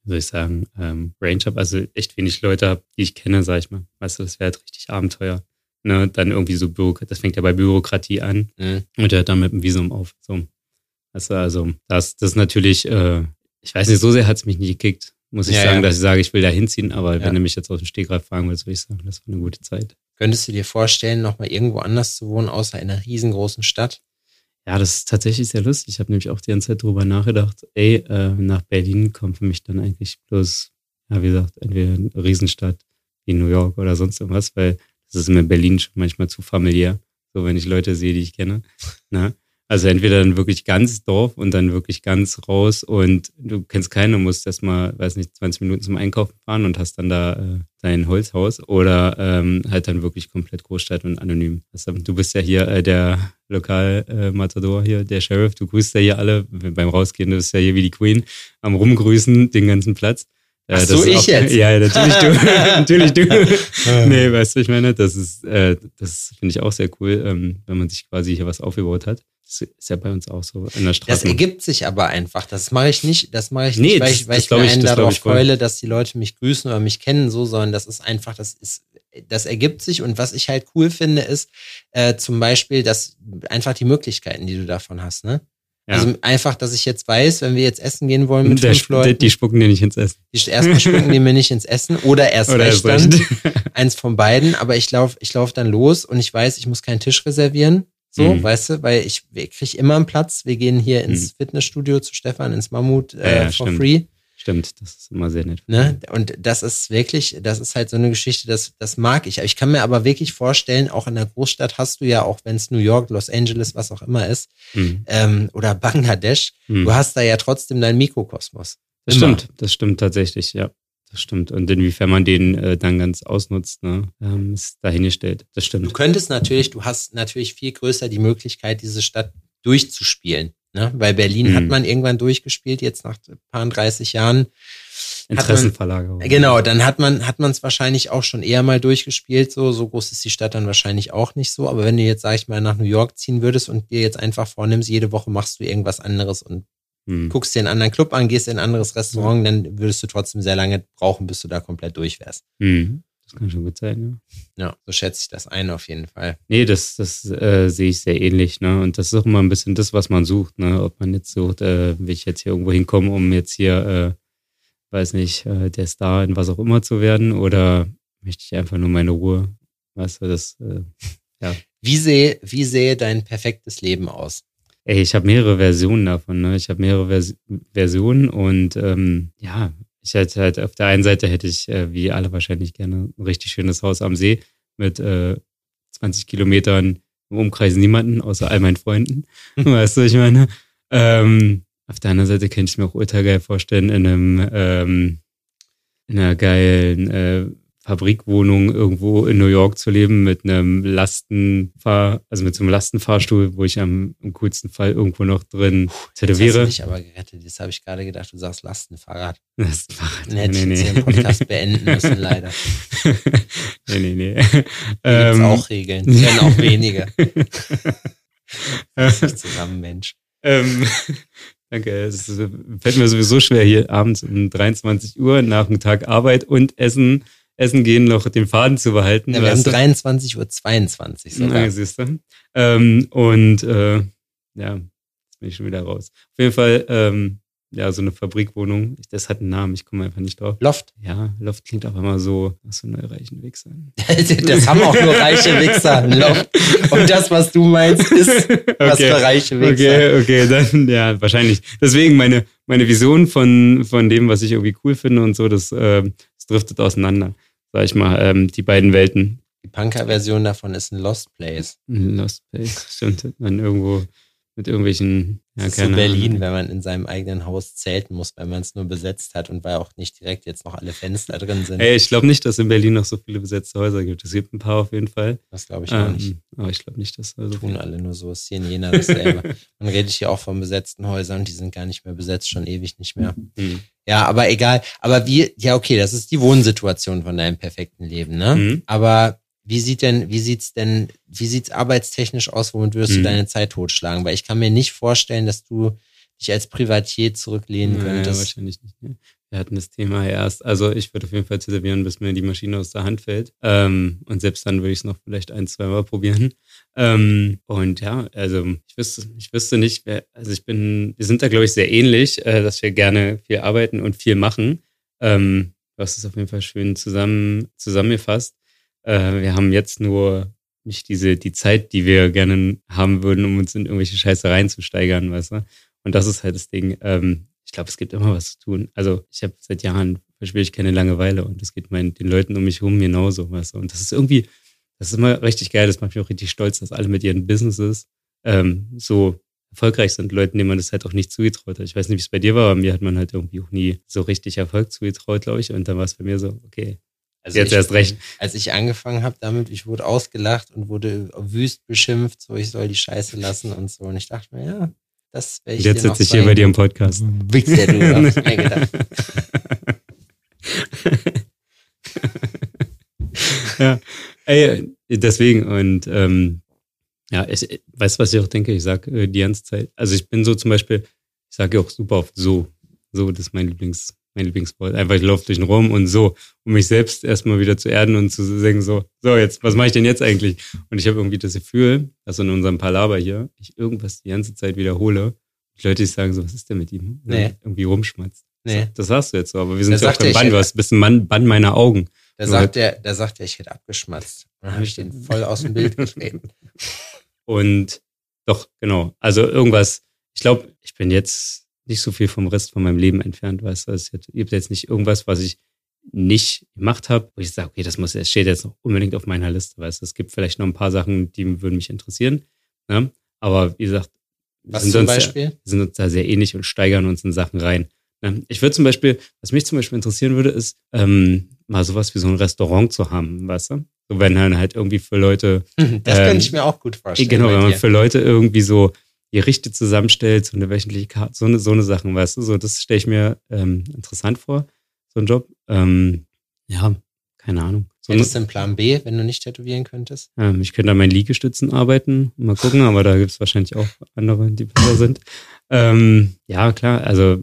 Speaker 1: soll ich sagen, ähm, Range habe, also echt wenig Leute habe, die ich kenne, sag ich mal. Weißt du, das wäre halt richtig Abenteuer. Ne? Dann irgendwie so Bürokratie, das fängt ja bei Bürokratie an mhm. und hört dann mit dem Visum auf. So. Weißt du, also das, das ist natürlich, äh, ich weiß nicht, so sehr hat es mich nicht gekickt. muss ich
Speaker 2: Ja,
Speaker 1: sagen,
Speaker 2: ja.
Speaker 1: dass ich sage, ich will da hinziehen. Aber
Speaker 2: Ja.
Speaker 1: wenn du mich jetzt aus dem Stegreif fragen willst, würde ich sagen, das war eine gute Zeit.
Speaker 2: Könntest du dir vorstellen, nochmal irgendwo anders zu wohnen, außer in einer riesengroßen Stadt?
Speaker 1: Ja, das ist tatsächlich sehr lustig. Ich habe nämlich auch die ganze Zeit drüber nachgedacht, ey, äh, nach Berlin kommt für mich dann eigentlich bloß, ja, wie gesagt, entweder eine Riesenstadt wie New York oder sonst irgendwas, weil das ist mir in Berlin schon manchmal zu familiär. So, wenn ich Leute sehe, die ich kenne. Ne? Also entweder dann wirklich ganz Dorf und dann wirklich ganz raus und du kennst keinen und musst erstmal, weiß nicht, 20 Minuten zum Einkaufen fahren und hast dann da äh, dein Holzhaus oder ähm, halt dann wirklich komplett Großstadt und anonym. Also, du bist ja hier äh, der Lokal-Matador hier, der Sheriff, du grüßt ja hier alle beim Rausgehen, du bist ja hier wie die Queen am Rumgrüßen den ganzen Platz. Äh,
Speaker 2: Ach so, ich
Speaker 1: auch,
Speaker 2: jetzt? *laughs*
Speaker 1: Ja, ja, natürlich du. *laughs* *laughs* natürlich du. nee, weißt du, ich meine, das ist, äh, das finde ich auch sehr cool, ähm, wenn man sich quasi hier was aufgebaut hat. Das ist ja bei uns auch so in der
Speaker 2: Das
Speaker 1: Straße.
Speaker 2: ergibt sich aber einfach. Das mache ich nicht, das mache ich
Speaker 1: Nee,
Speaker 2: nicht, weil
Speaker 1: das-
Speaker 2: ich, weil
Speaker 1: das
Speaker 2: ich mir
Speaker 1: ich-
Speaker 2: einen
Speaker 1: das
Speaker 2: darauf freule, dass die Leute mich grüßen oder mich kennen, so, sondern das ist einfach, das ist, das ergibt sich. Und was ich halt cool finde, ist äh, zum Beispiel, dass einfach die Möglichkeiten, die du davon hast, ne?
Speaker 1: ja.
Speaker 2: Also einfach, dass ich jetzt weiß, wenn wir jetzt essen gehen wollen mit
Speaker 1: der,
Speaker 2: fünf Leuten,
Speaker 1: die spucken dir nicht ins Essen.
Speaker 2: die erstmal spucken die mir nicht ins Essen oder erst
Speaker 1: Oder
Speaker 2: recht
Speaker 1: erst
Speaker 2: dann.
Speaker 1: recht.
Speaker 2: Eins von beiden, aber ich laufe ich lauf dann los und ich weiß, ich muss keinen Tisch reservieren. So,
Speaker 1: Mhm.
Speaker 2: weißt du, weil ich, ich kriege immer einen Platz. Wir gehen hier ins Fitnessstudio zu Stefan, ins Mammut äh,
Speaker 1: Ja, ja,
Speaker 2: for
Speaker 1: stimmt.
Speaker 2: free.
Speaker 1: Stimmt, das ist immer sehr nett.
Speaker 2: Ne? Und das ist wirklich, das ist halt so eine Geschichte, das, das mag ich. Ich kann mir aber wirklich vorstellen, auch in der Großstadt hast du ja, auch wenn es New York, Los Angeles, was auch immer ist,
Speaker 1: Mhm.
Speaker 2: ähm, oder Bangladesch,
Speaker 1: Mhm.
Speaker 2: du hast da ja trotzdem deinen Mikrokosmos.
Speaker 1: Das
Speaker 2: Immer.
Speaker 1: stimmt, das stimmt tatsächlich, ja. Das stimmt. Und inwiefern man den äh, dann ganz ausnutzt, ne, ähm, ist dahingestellt. Das
Speaker 2: Du
Speaker 1: stimmt.
Speaker 2: könntest natürlich, du hast natürlich viel größer die Möglichkeit, diese Stadt durchzuspielen. Ne? Weil Berlin
Speaker 1: Mhm.
Speaker 2: hat man irgendwann durchgespielt, jetzt nach ein paar 30 Jahren.
Speaker 1: Interessenverlagerung.
Speaker 2: Genau, dann hat man hat man es wahrscheinlich auch schon eher mal durchgespielt. So so groß ist die Stadt dann wahrscheinlich auch nicht so. Aber wenn du jetzt sag ich mal nach New York ziehen würdest und dir jetzt einfach vornimmst, jede Woche machst du irgendwas anderes und
Speaker 1: Hm.
Speaker 2: guckst dir einen anderen Club an, gehst in ein anderes Restaurant, dann würdest du trotzdem sehr lange brauchen, bis du da komplett durch wärst.
Speaker 1: Hm. Das kann schon gut sein, ja.
Speaker 2: Ja, so schätze ich das ein auf jeden Fall.
Speaker 1: Nee, das, das äh, sehe ich sehr ähnlich, ne? Und das ist auch immer ein bisschen das, was man sucht, ne? Ob man jetzt sucht, äh, will ich jetzt hier irgendwo hinkommen, um jetzt hier, äh, weiß nicht, äh, der Star in was auch immer zu werden, oder möchte ich einfach nur meine Ruhe? Weißt du, das, äh, *laughs*
Speaker 2: Wie sehe, wie sehe dein perfektes Leben aus?
Speaker 1: Ey, ich habe mehrere Versionen davon, ne? Ich habe mehrere Vers Versionen und ähm, ja, ich hätte halt auf der einen Seite hätte ich, äh, wie alle wahrscheinlich gerne, ein richtig schönes Haus am See mit äh, 20 Kilometern im Umkreis niemanden, außer all meinen Freunden. *laughs* weißt du, ich meine? Ähm, auf der anderen Seite könnte ich mir auch ultra geil vorstellen, in einem ähm, in einer geilen äh, Fabrikwohnung irgendwo in New York zu leben mit einem Lastenfahr, also mit so einem Lastenfahrstuhl, wo ich am im coolsten Fall irgendwo noch drin
Speaker 2: Jetzt hast du
Speaker 1: tätowiere.
Speaker 2: mich aber gerettet. Jetzt habe ich gerade gedacht, du sagst Lastenfahrrad.
Speaker 1: Lastenfahrrad.
Speaker 2: Ich jetzt hier den Podcast beenden *laughs* müssen, leider.
Speaker 1: nee, nee, nee. *laughs*
Speaker 2: Gibt's
Speaker 1: Ähm,
Speaker 2: auch Regeln. Wenn auch wenige. *laughs* Dich zusammen, Mensch.
Speaker 1: Ähm, danke. Es fällt mir sowieso schwer, hier abends um 23 Uhr nach dem Tag Arbeit und Essen, Essen gehen noch den Faden zu behalten.
Speaker 2: Ja, wir haben
Speaker 1: weißt du?
Speaker 2: 23.22 Uhr 22 sogar.
Speaker 1: Na, siehst du. Ähm, und äh, ja, jetzt bin ich schon wieder raus. Auf jeden Fall, ähm, ja, so eine Fabrikwohnung. Das hat einen Namen, ich komme einfach nicht drauf.
Speaker 2: Loft.
Speaker 1: Ja, Loft klingt auch immer so, ach, so neureichen Wichser. *laughs*
Speaker 2: Das haben auch nur reiche Wichser. Loft. Und das, was du meinst, ist *laughs* was für reiche Wichser.
Speaker 1: Okay, okay, dann, ja, wahrscheinlich. Deswegen meine, meine Vision von, von dem, was ich irgendwie cool finde und so, das, äh, das driftet auseinander. Sag ich mal, ähm, die beiden Welten.
Speaker 2: Die Punker-Version davon ist ein Lost Place.
Speaker 1: Lost Place, *laughs* stimmt. Man irgendwo mit irgendwelchen, ja,
Speaker 2: Das ist so Berlin,
Speaker 1: Ahnung.
Speaker 2: wenn man in seinem eigenen Haus zelten muss, weil man es nur besetzt hat und weil auch nicht direkt jetzt noch alle Fenster drin sind.
Speaker 1: Ey, ich glaube nicht, dass es in Berlin noch so viele besetzte Häuser gibt. Es gibt ein paar auf jeden Fall.
Speaker 2: Das glaube ich auch nicht.
Speaker 1: Ähm, aber ich glaube nicht, dass da so
Speaker 2: Tun alle nur so. Ist hier in Jena dasselbe. *laughs* Man redet hier auch von besetzten Häusern, die sind gar nicht mehr besetzt, schon ewig nicht mehr.
Speaker 1: Hm.
Speaker 2: Ja, aber egal. Aber wie, ja, okay, das ist die Wohnsituation von deinem perfekten Leben, ne?
Speaker 1: Mhm.
Speaker 2: Aber wie sieht denn, wie sieht's denn, wie sieht's arbeitstechnisch aus? Womit würdest du
Speaker 1: Mhm.
Speaker 2: deine Zeit totschlagen? Weil ich kann mir nicht vorstellen, dass du dich als Privatier zurücklehnen
Speaker 1: Naja,
Speaker 2: könntest.
Speaker 1: wahrscheinlich nicht. Ne? Wir hatten das Thema erst. Also ich würde auf jeden Fall servieren, bis mir die Maschine aus der Hand fällt. Ähm, und selbst dann würde ich es noch vielleicht ein, zwei Mal probieren. Ähm, und ja, also ich wüsste, ich wüsste nicht, wer, also ich bin, wir sind da glaube ich sehr ähnlich, äh, dass wir gerne viel arbeiten und viel machen. Ähm, du hast es auf jeden Fall schön zusammen, zusammengefasst. Äh, wir haben jetzt nur nicht diese, die Zeit, die wir gerne haben würden, um uns in irgendwelche Scheiße reinzusteigern, weißt du? Und das ist halt das Ding. Ähm, ich glaube, es gibt immer was zu tun. Also ich habe seit Jahren verspüre ich keine Langeweile und das geht meinen, den Leuten um mich herum genauso, weißt du? Und das ist irgendwie, das ist immer richtig geil. Das macht mich auch richtig stolz, dass alle mit ihren Businesses ähm, so erfolgreich sind. Leuten, denen man das halt auch nicht zugetraut hat. Ich weiß nicht, wie es bei dir war, aber mir hat man halt irgendwie auch nie so richtig Erfolg zugetraut, glaube ich. Und dann war es bei mir so, okay, also Jetzt
Speaker 2: ich,
Speaker 1: erst recht.
Speaker 2: Als ich angefangen habe damit, ich wurde ausgelacht und wurde wüst beschimpft, so ich soll die Scheiße lassen und so. Und ich dachte mir, ja, das ich.
Speaker 1: Jetzt sitze ich hier bei dir im Podcast.
Speaker 2: Wichser, du hast mir gedacht.
Speaker 1: ja, ey, deswegen und ähm, ja, ich weiß, was ich auch denke. Ich sage äh, die ganze Zeit. Also ich bin so zum Beispiel, ich sage ja auch super oft so. So, das ist mein Lieblings, mein Lieblingswort. Einfach, ich laufe durch den Raum und so, um mich selbst erstmal wieder zu erden und zu sagen, so, so, jetzt, was mache ich denn jetzt eigentlich? Und ich habe irgendwie das Gefühl, dass in unserem Palaber hier ich irgendwas die ganze Zeit wiederhole. Die Leute, die sagen so, was ist denn mit ihm?
Speaker 2: Nee.
Speaker 1: Irgendwie rumschmatzt.
Speaker 2: Nee.
Speaker 1: Das sagst du jetzt so, aber wir sind ja auch im Bann. Du hast ein bisschen Mann, Bann meiner Augen.
Speaker 2: Da sagt, er, da sagt er, ich hätte abgeschmatzt. Dann habe ich den voll aus dem Bild getreten. *laughs*
Speaker 1: Und doch, genau. Also irgendwas, ich glaube, ich bin jetzt nicht so viel vom Rest von meinem Leben entfernt, weißt du. Es gibt jetzt nicht irgendwas, was ich nicht gemacht habe, wo ich sage, okay, das muss, es steht jetzt noch unbedingt auf meiner Liste, weißt du. Es gibt vielleicht noch ein paar Sachen, die würden mich interessieren. Ne? Aber wie gesagt,
Speaker 2: was sind, zum Beispiel?
Speaker 1: Ja, sind uns da sehr ähnlich und steigern uns in Sachen rein. Ne? Ich würde zum Beispiel, was mich zum Beispiel interessieren würde, ist, ähm, mal sowas wie so ein Restaurant zu haben, weißt du? So wenn dann halt irgendwie für Leute. *laughs*
Speaker 2: Das ähm, könnte ich mir auch gut vorstellen.
Speaker 1: Genau, wenn man für Leute irgendwie so Gerichte zusammenstellt, so eine wöchentliche Karte, so eine, so eine Sachen, weißt du, so das stelle ich mir ähm, interessant vor, so ein Job. Ähm, ja, keine Ahnung.
Speaker 2: So Hättest du einen Plan B, wenn du nicht tätowieren könntest?
Speaker 1: Ähm, ich könnte an meinen Liegestützen arbeiten, mal gucken, aber da gibt es wahrscheinlich auch andere, die besser sind. Ähm, ja, klar, also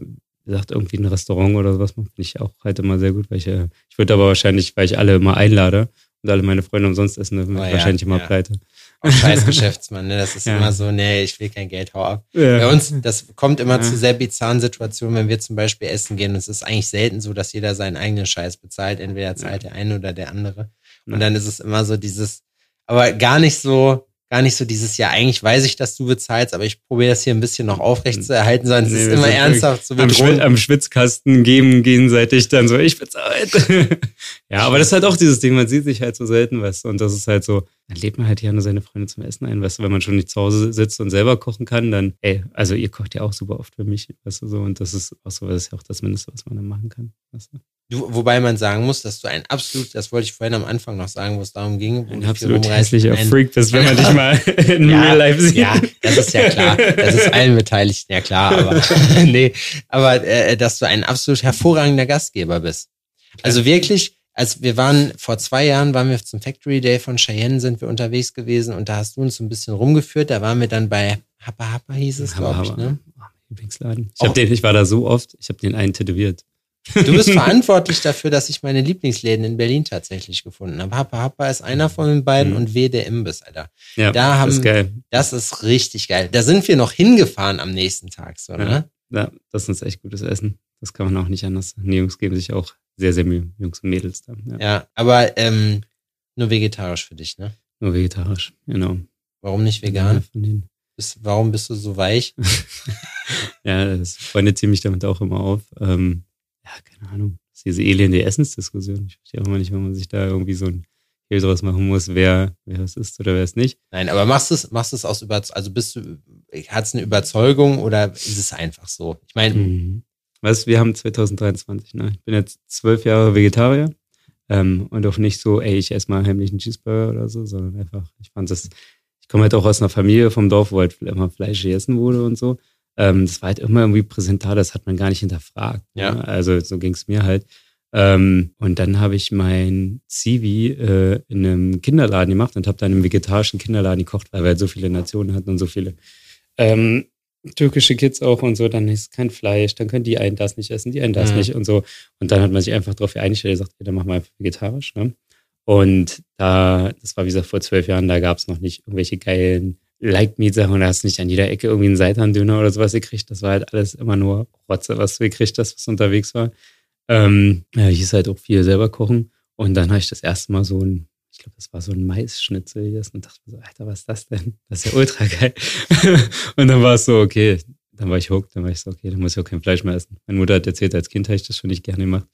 Speaker 1: wie gesagt, irgendwie ein Restaurant oder sowas finde ich auch halt immer sehr gut, weil ich, äh, ich würde aber wahrscheinlich, weil ich alle immer einlade und alle meine Freunde umsonst essen, dann oh, wahrscheinlich ja, immer ja. pleite.
Speaker 2: Auch scheiß *laughs* Geschäftsmann, ne? Das ist ja. immer so, nee, ich will kein Geld, hau ab. Ja. Bei uns, das kommt immer ja. zu sehr bizarren Situationen, wenn wir zum Beispiel essen gehen. Und es ist eigentlich selten so, dass jeder seinen eigenen Scheiß bezahlt. Entweder zahlt der eine oder der andere. Und dann ist es immer so dieses, aber gar nicht so, gar nicht so dieses, ja, eigentlich weiß ich, dass du bezahlst, aber ich probiere das hier ein bisschen noch aufrecht zu erhalten, sondern es nee, ist immer ernsthaft so
Speaker 1: am, Schwitz, am Schwitzkasten geben gegenseitig dann so, ich bezahlt. *laughs* ja, aber das ist halt auch dieses Ding, man sieht sich halt so selten, du, und das ist halt so, dann lädt man halt gerne seine Freunde zum Essen ein, weißt du, wenn man schon nicht zu Hause sitzt und selber kochen kann, dann, ey, also ihr kocht ja auch super oft für mich, weißt du, so, und das ist auch so, das ist ja auch das Mindeste, was man dann machen kann, weißt du.
Speaker 2: Du, wobei man sagen muss, dass du ein absolut, das wollte ich vorhin am Anfang noch sagen, wo es darum ging, wo
Speaker 1: ein absolut hässlicher Freak bist, wenn man dich mal *laughs* in ja, Real Life sieht.
Speaker 2: Ja, das ist ja klar. Das ist allen Beteiligten ja klar, aber *laughs* nee, aber äh, dass du ein absolut hervorragender Gastgeber bist. Also wirklich, als wir waren vor zwei Jahren, waren wir zum Factory Day von Cheyenne, sind wir unterwegs gewesen und da hast du uns so ein bisschen rumgeführt. Da waren wir dann bei Happa Happa hieß es, glaube ich. Ne? Oh,
Speaker 1: Lieblingsladen. Ich, hab den, ich war da so oft, ich habe den einen tätowiert.
Speaker 2: Du bist *laughs* verantwortlich dafür, dass ich meine Lieblingsläden in Berlin tatsächlich gefunden habe. Happa Happa ist einer von den beiden mhm. und W der Imbiss, Alter.
Speaker 1: Ja,
Speaker 2: da haben,
Speaker 1: das ist geil.
Speaker 2: Das ist richtig geil. Da sind wir noch hingefahren am nächsten Tag, so, ne?
Speaker 1: Ja, das ist echt gutes Essen. Das kann man auch nicht anders sagen. Die Jungs geben sich auch sehr, sehr Mühe. Jungs und Mädels da.
Speaker 2: Ja, ja aber ähm, nur vegetarisch für dich, ne?
Speaker 1: Nur vegetarisch, genau.
Speaker 2: Warum nicht vegan? Bist, warum bist du so weich? *laughs*
Speaker 1: ja, das Freunde ziehen mich damit auch immer auf. Ähm, ja, keine Ahnung. Das ist diese elende Essensdiskussion. Ich verstehe auch immer nicht, wenn man sich da irgendwie so ein Hehl draus machen muss, wer, wer es ist oder wer es nicht.
Speaker 2: Nein, aber machst du es, machst es aus Überzeugung, also bist du, hat es eine Überzeugung oder ist es einfach so? Ich meine. Mhm.
Speaker 1: Weißt du, wir haben 2023, ne? Ich bin jetzt zwölf Jahre Vegetarier. Ähm, und auch nicht so, ey, ich esse mal heimlich einen Cheeseburger oder so, sondern einfach, ich fand das, ich komme halt auch aus einer Familie vom Dorf, wo halt immer Fleisch gegessen wurde und so. Ähm, das war halt immer irgendwie präsentar, das hat man gar nicht hinterfragt.
Speaker 2: Ja.
Speaker 1: Ne? Also so ging es mir halt. Ähm, und dann habe ich mein Zivi äh, in einem Kinderladen gemacht und habe dann im vegetarischen Kinderladen gekocht, weil wir halt so viele Nationen hatten und so viele ähm, türkische Kids auch und so. Dann ist kein Fleisch, dann können die einen das nicht essen, die einen das mhm. nicht und so. Und dann hat man sich einfach darauf geeinigt und gesagt, ja, dann machen wir einfach vegetarisch. Ne? Und da, das war wie gesagt vor zwölf Jahren, da gab es noch nicht irgendwelche geilen Like-Meat-Sachen. Da hast du nicht an jeder Ecke irgendwie einen Seitan-Döner oder sowas gekriegt. Das war halt alles immer nur Rotze, was du gekriegt hast, was unterwegs war. Ähm, ja, hieß halt auch viel selber kochen. Und dann habe ich das erste Mal so ein, ich glaube, das war so ein Maisschnitzel gegessen und dachte so, Alter, was ist das denn? Das ist ja ultra geil. *laughs* und dann war es so, okay, dann war ich hooked, dann war ich so, okay, dann muss ich auch kein Fleisch mehr essen. Meine Mutter hat erzählt, als Kind habe ich das schon nicht gerne gemacht.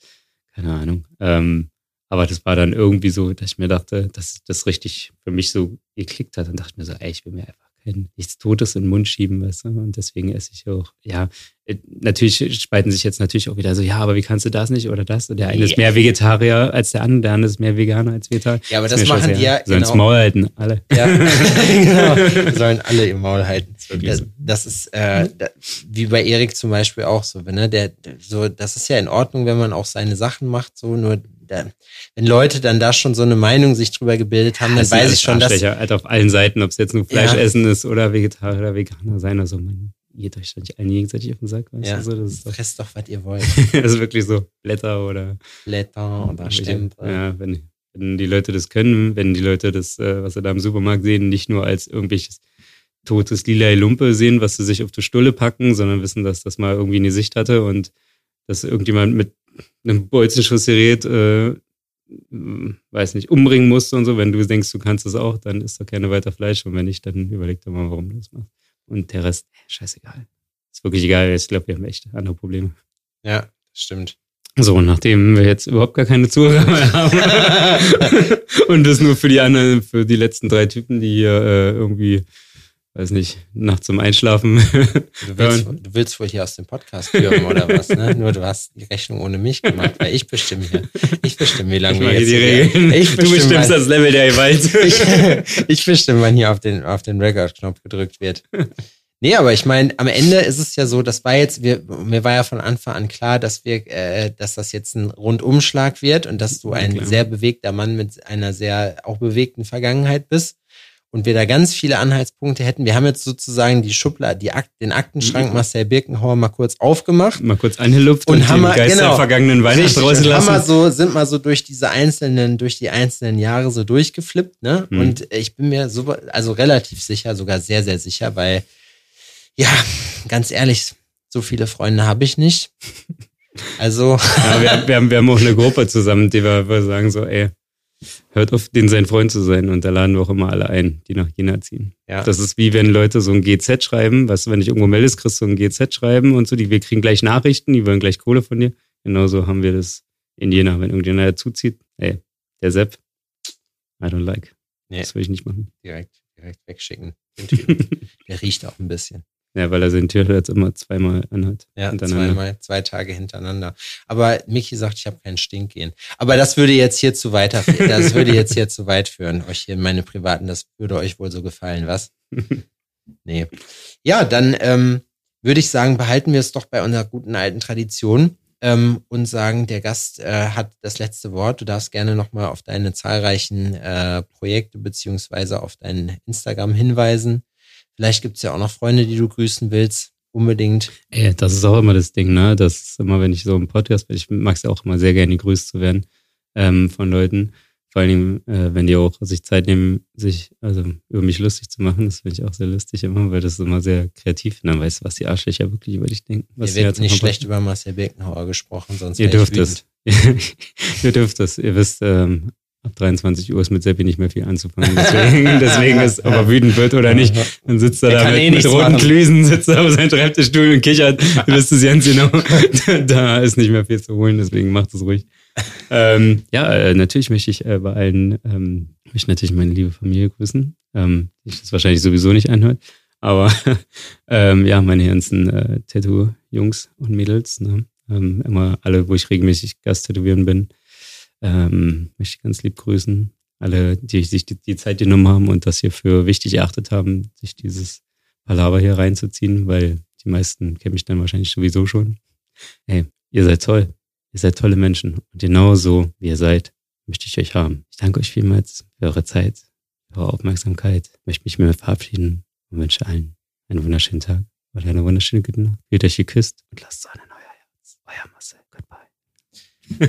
Speaker 1: Keine Ahnung. Ähm, aber das war dann irgendwie so, dass ich mir dachte, dass das richtig für mich so geklickt hat. Dann dachte ich mir so, ey, ich will mir einfach kein, nichts Totes in den Mund schieben, weißt du? Und deswegen esse ich auch, ja, äh, natürlich spalten sich jetzt natürlich auch wieder so, ja, aber wie kannst du das nicht oder das? Und der eine yeah. ist mehr Vegetarier als der andere, der andere ist mehr Veganer als Vegetarier.
Speaker 2: Ja, aber das, das machen die ja.
Speaker 1: Sollen genau. Maul halten, alle. Ja, *laughs*
Speaker 2: genau. *laughs* Sollen alle im Maul halten. Das, das ist äh, wie bei Erik zum Beispiel auch so, ne? Der, so, das ist ja in Ordnung, wenn man auch seine Sachen macht, so, nur wenn Leute dann da schon so eine Meinung sich drüber gebildet haben, dann weiß ich schon, dass.
Speaker 1: Halt auf allen Seiten, ob es jetzt nur Fleisch ja. essen ist oder Vegetarier oder Veganer sein, also man geht euch nicht allen gegenseitig auf den Sack, weißt
Speaker 2: ja.
Speaker 1: du?
Speaker 2: So, das ist doch, Fresst doch, was ihr wollt. *laughs*
Speaker 1: das ist wirklich so Blätter oder.
Speaker 2: Blätter oder Stempel.
Speaker 1: Ja, wenn, wenn die Leute das können, wenn die Leute das, äh, was sie da im Supermarkt sehen, nicht nur als irgendwelches totes lila Lumpe sehen, was sie sich auf die Stulle packen, sondern wissen, dass das mal irgendwie eine Sicht hatte und dass irgendjemand mit einem Bolzenschussgerät, äh, weiß nicht, umbringen musste und so. Wenn du denkst, du kannst das auch, dann ist doch gerne weiter Fleisch. Und wenn nicht, dann überleg doch mal, warum du das machst. Und der Rest, scheißegal. Ist wirklich egal. Ich glaube, wir haben echt andere Probleme.
Speaker 2: Ja, das stimmt.
Speaker 1: So, nachdem wir jetzt überhaupt gar keine Zuhörer mehr *laughs* haben *laughs* und das nur für die anderen, für die letzten drei Typen, die hier äh, irgendwie weiß nicht, nachts zum Einschlafen. *laughs*
Speaker 2: Du willst, du willst wohl hier aus dem Podcast führen oder was, ne? Nur du hast die Rechnung ohne mich gemacht, weil ich bestimme hier. Ich bestimme, wie lange wir jetzt die
Speaker 1: Regeln. Ich du bestimmst das Level der Gewalt. *laughs*
Speaker 2: ich, ich bestimme, wann hier auf den, auf den Record-Knopf gedrückt wird. Nee, aber ich meine, am Ende ist es ja so, das war jetzt, wir, mir war ja von Anfang an klar, dass wir, äh, dass das jetzt ein Rundumschlag wird und dass du ein ja, sehr bewegter Mann mit einer sehr auch bewegten Vergangenheit bist und wir da ganz viele Anhaltspunkte hätten. Wir haben jetzt sozusagen die Schublade, die Akt, den Aktenschrank mhm. Marcel Birkenhauer mal kurz aufgemacht.
Speaker 1: Mal kurz angelupft und, und haben den Geist genau, der vergangenen Weihnachten
Speaker 2: rausgelassen. Haben wir so, sind mal so durch diese einzelnen, durch die einzelnen Jahre so durchgeflippt, ne? Mhm. Und ich bin mir so, also relativ sicher, sogar sehr, sehr sicher, weil, ja, ganz ehrlich, so viele Freunde habe ich nicht. *laughs* Also.
Speaker 1: Ja, wir, wir, haben, wir haben auch eine Gruppe zusammen, die wir, wir sagen so, ey, hört auf, den sein Freund zu sein. Und da laden wir auch immer alle ein, die nach Jena ziehen. Ja. Das ist wie wenn Leute so ein GZ schreiben. Weißt du, wenn ich irgendwo meldest, kriegst du ein GZ schreiben und so. Die, wir kriegen gleich Nachrichten, die wollen gleich Kohle von dir. Genauso haben wir das in Jena. Wenn irgendjemand dazuzieht, ey, der Sepp, I don't like. Nee. Das will ich nicht machen.
Speaker 2: Direkt, direkt wegschicken. *laughs* der riecht auch ein bisschen.
Speaker 1: Ja, weil er sein T-Shirt jetzt immer zweimal anhat.
Speaker 2: Ja, zweimal, zwei Tage hintereinander. Aber Michi sagt, ich habe keinen Stinkgehen. Aber das würde jetzt hier zu weiter, das würde jetzt hier zu weit führen, euch hier meine privaten, das würde euch wohl so gefallen, was? *laughs* nee. Ja, dann ähm, würde ich sagen, behalten wir es doch bei unserer guten alten Tradition ähm, und sagen, der Gast äh, hat das letzte Wort. Du darfst gerne nochmal auf deine zahlreichen äh, Projekte beziehungsweise auf dein Instagram hinweisen Vielleicht gibt es ja auch noch Freunde, die du grüßen willst. Unbedingt.
Speaker 1: Ey, das ist auch immer das Ding, ne? Das ist immer, wenn ich so im Podcast bin, ich mag es ja auch immer sehr gerne gegrüßt zu werden ähm, von Leuten. Vor allem, äh, wenn die auch sich Zeit nehmen, sich also über mich lustig zu machen. Das finde ich auch sehr lustig immer, weil das ist immer sehr kreativ. Und dann weißt du, was die Arschlöcher wirklich über dich denken. Was
Speaker 2: Ihr wird nicht schlecht über Marcel Birkenhauer gesprochen, sonst
Speaker 1: Ihr dürft es. *laughs* ihr dürft es. Ihr wisst, ähm, ab 23 Uhr ist mit Seppi nicht mehr viel anzufangen. Deswegen, *laughs* deswegen ist, ob er wütend wird oder nicht, dann sitzt er, da mit, eh mit roten Klüsen, sitzt er auf seinem Schreibtischstuhl und kichert. Du wirst es ganz genau. *laughs* da ist nicht mehr viel zu holen, deswegen macht es ruhig. ähm, ja, äh, natürlich möchte ich äh, bei allen, ähm, möchte natürlich meine liebe Familie grüßen, ähm, die das wahrscheinlich sowieso nicht anhört. Aber *laughs* ähm, ja, meine ganzen äh, Tattoo-Jungs und Mädels, ne? ähm, immer alle, wo ich regelmäßig Gast tätowieren bin, ähm, möchte ich ganz lieb grüßen. Alle, die sich die, die Zeit genommen haben und das hier für wichtig erachtet haben, sich dieses Palaver hier reinzuziehen, weil die meisten kennen mich dann wahrscheinlich sowieso schon. Hey, ihr seid toll. Ihr seid tolle Menschen. Und genau so, wie ihr seid, möchte ich euch haben. Ich danke euch vielmals für eure Zeit, für eure Aufmerksamkeit. Ich möchte mich mehr verabschieden und wünsche allen einen wunderschönen Tag oder eine wunderschöne gute Nacht. Fühlt euch geküsst und lasst Sonne in euer Herz. Euer Marcel.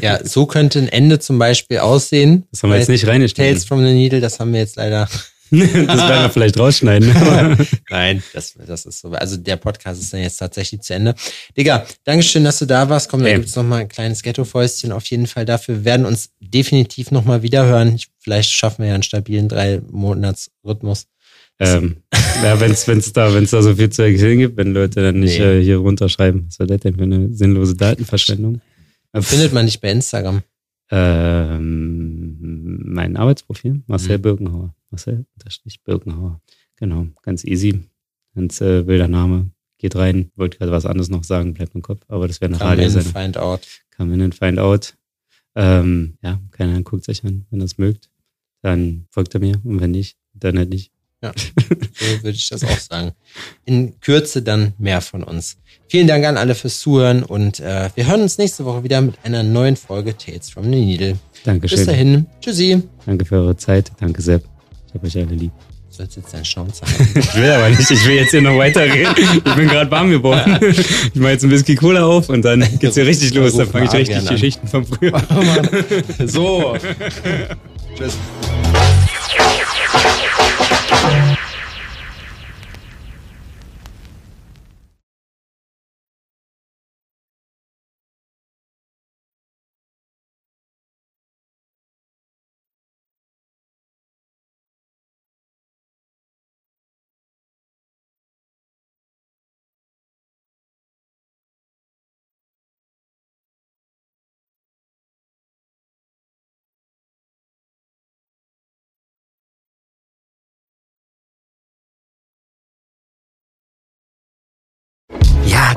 Speaker 2: Ja, so könnte ein Ende zum Beispiel aussehen.
Speaker 1: Das haben wir jetzt nicht reingestellt.
Speaker 2: Tales from the Needle, das haben wir jetzt leider *laughs*
Speaker 1: das werden wir vielleicht rausschneiden. *laughs*
Speaker 2: Nein, das, das ist so. Also der Podcast ist dann jetzt tatsächlich zu Ende. Digga, Dankeschön, dass du da warst. Komm, da hey. gibt's noch mal ein kleines Ghetto-Fäustchen auf jeden Fall dafür. Wir werden uns definitiv noch mal wiederhören. Vielleicht schaffen wir ja einen stabilen drei Monats Rhythmus.
Speaker 1: Ähm, ja, wenn es wenn's da, wenn's da so viel zu erzählen gibt, wenn Leute dann nicht nee. äh, hier runterschreiben, was soll das denn für eine sinnlose Datenverschwendung?
Speaker 2: Findet man nicht bei Instagram.
Speaker 1: Ähm, mein Arbeitsprofil, Marcel mhm. Birkenhauer. Marcel unterstrich Birkenhauer. Genau, ganz easy. Ganz äh, wilder Name. Geht rein. Wollte gerade was anderes noch sagen, bleibt im Kopf, aber das wäre eine
Speaker 2: Radio sein. Find out.
Speaker 1: Come in and find out. Ähm, ja, keiner guckt sich an. Wenn das mögt, dann folgt er mir und wenn nicht, dann halt nicht.
Speaker 2: Ja, so würde ich das auch sagen. In Kürze dann mehr von uns. Vielen Dank an alle fürs Zuhören und äh, wir hören uns nächste Woche wieder mit einer neuen Folge Tales from the Needle.
Speaker 1: Dankeschön.
Speaker 2: Bis dahin. Tschüssi.
Speaker 1: Danke für eure Zeit. Danke, Sepp. Ich habe euch alle lieb.
Speaker 2: Du sollst jetzt deinen Schnauze haben. *laughs*
Speaker 1: ich will aber nicht. Ich will jetzt hier noch weiterreden. Ich bin gerade warm geworden. Ich mache jetzt ein Whisky Cola auf und dann geht's hier richtig los. Dann fange ich richtig Geschichten von früher.
Speaker 2: so. *laughs* Tschüss.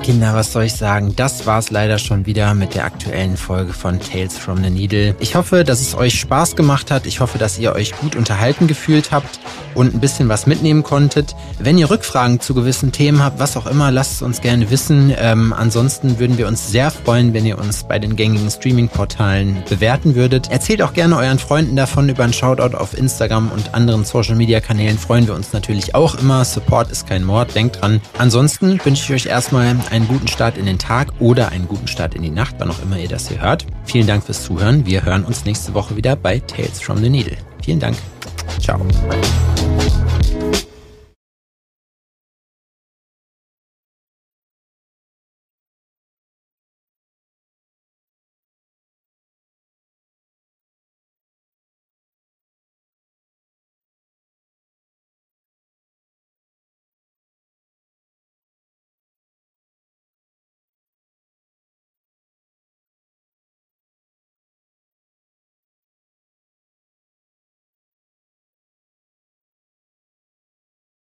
Speaker 2: Kinder, was soll ich sagen? Das war's leider schon wieder mit der aktuellen Folge von Tales from the Needle. Ich hoffe, dass es euch Spaß gemacht hat. Ich hoffe, dass ihr euch gut unterhalten gefühlt habt und ein bisschen was mitnehmen konntet. Wenn ihr Rückfragen zu gewissen Themen habt, was auch immer, lasst es uns gerne wissen. Ähm, ansonsten würden wir uns sehr freuen, wenn ihr uns bei den gängigen Streaming-Portalen bewerten würdet. Erzählt auch gerne euren Freunden davon über einen Shoutout auf Instagram und anderen Social-Media-Kanälen. Freuen wir uns natürlich auch immer. Support ist kein Mord, denkt dran. Ansonsten wünsche ich euch erstmal einen guten Start in den Tag oder einen guten Start in die Nacht, wann auch immer ihr das hier hört. Vielen Dank fürs Zuhören. Wir hören uns nächste Woche wieder bei Tales from the Needle. Vielen Dank. Ciao.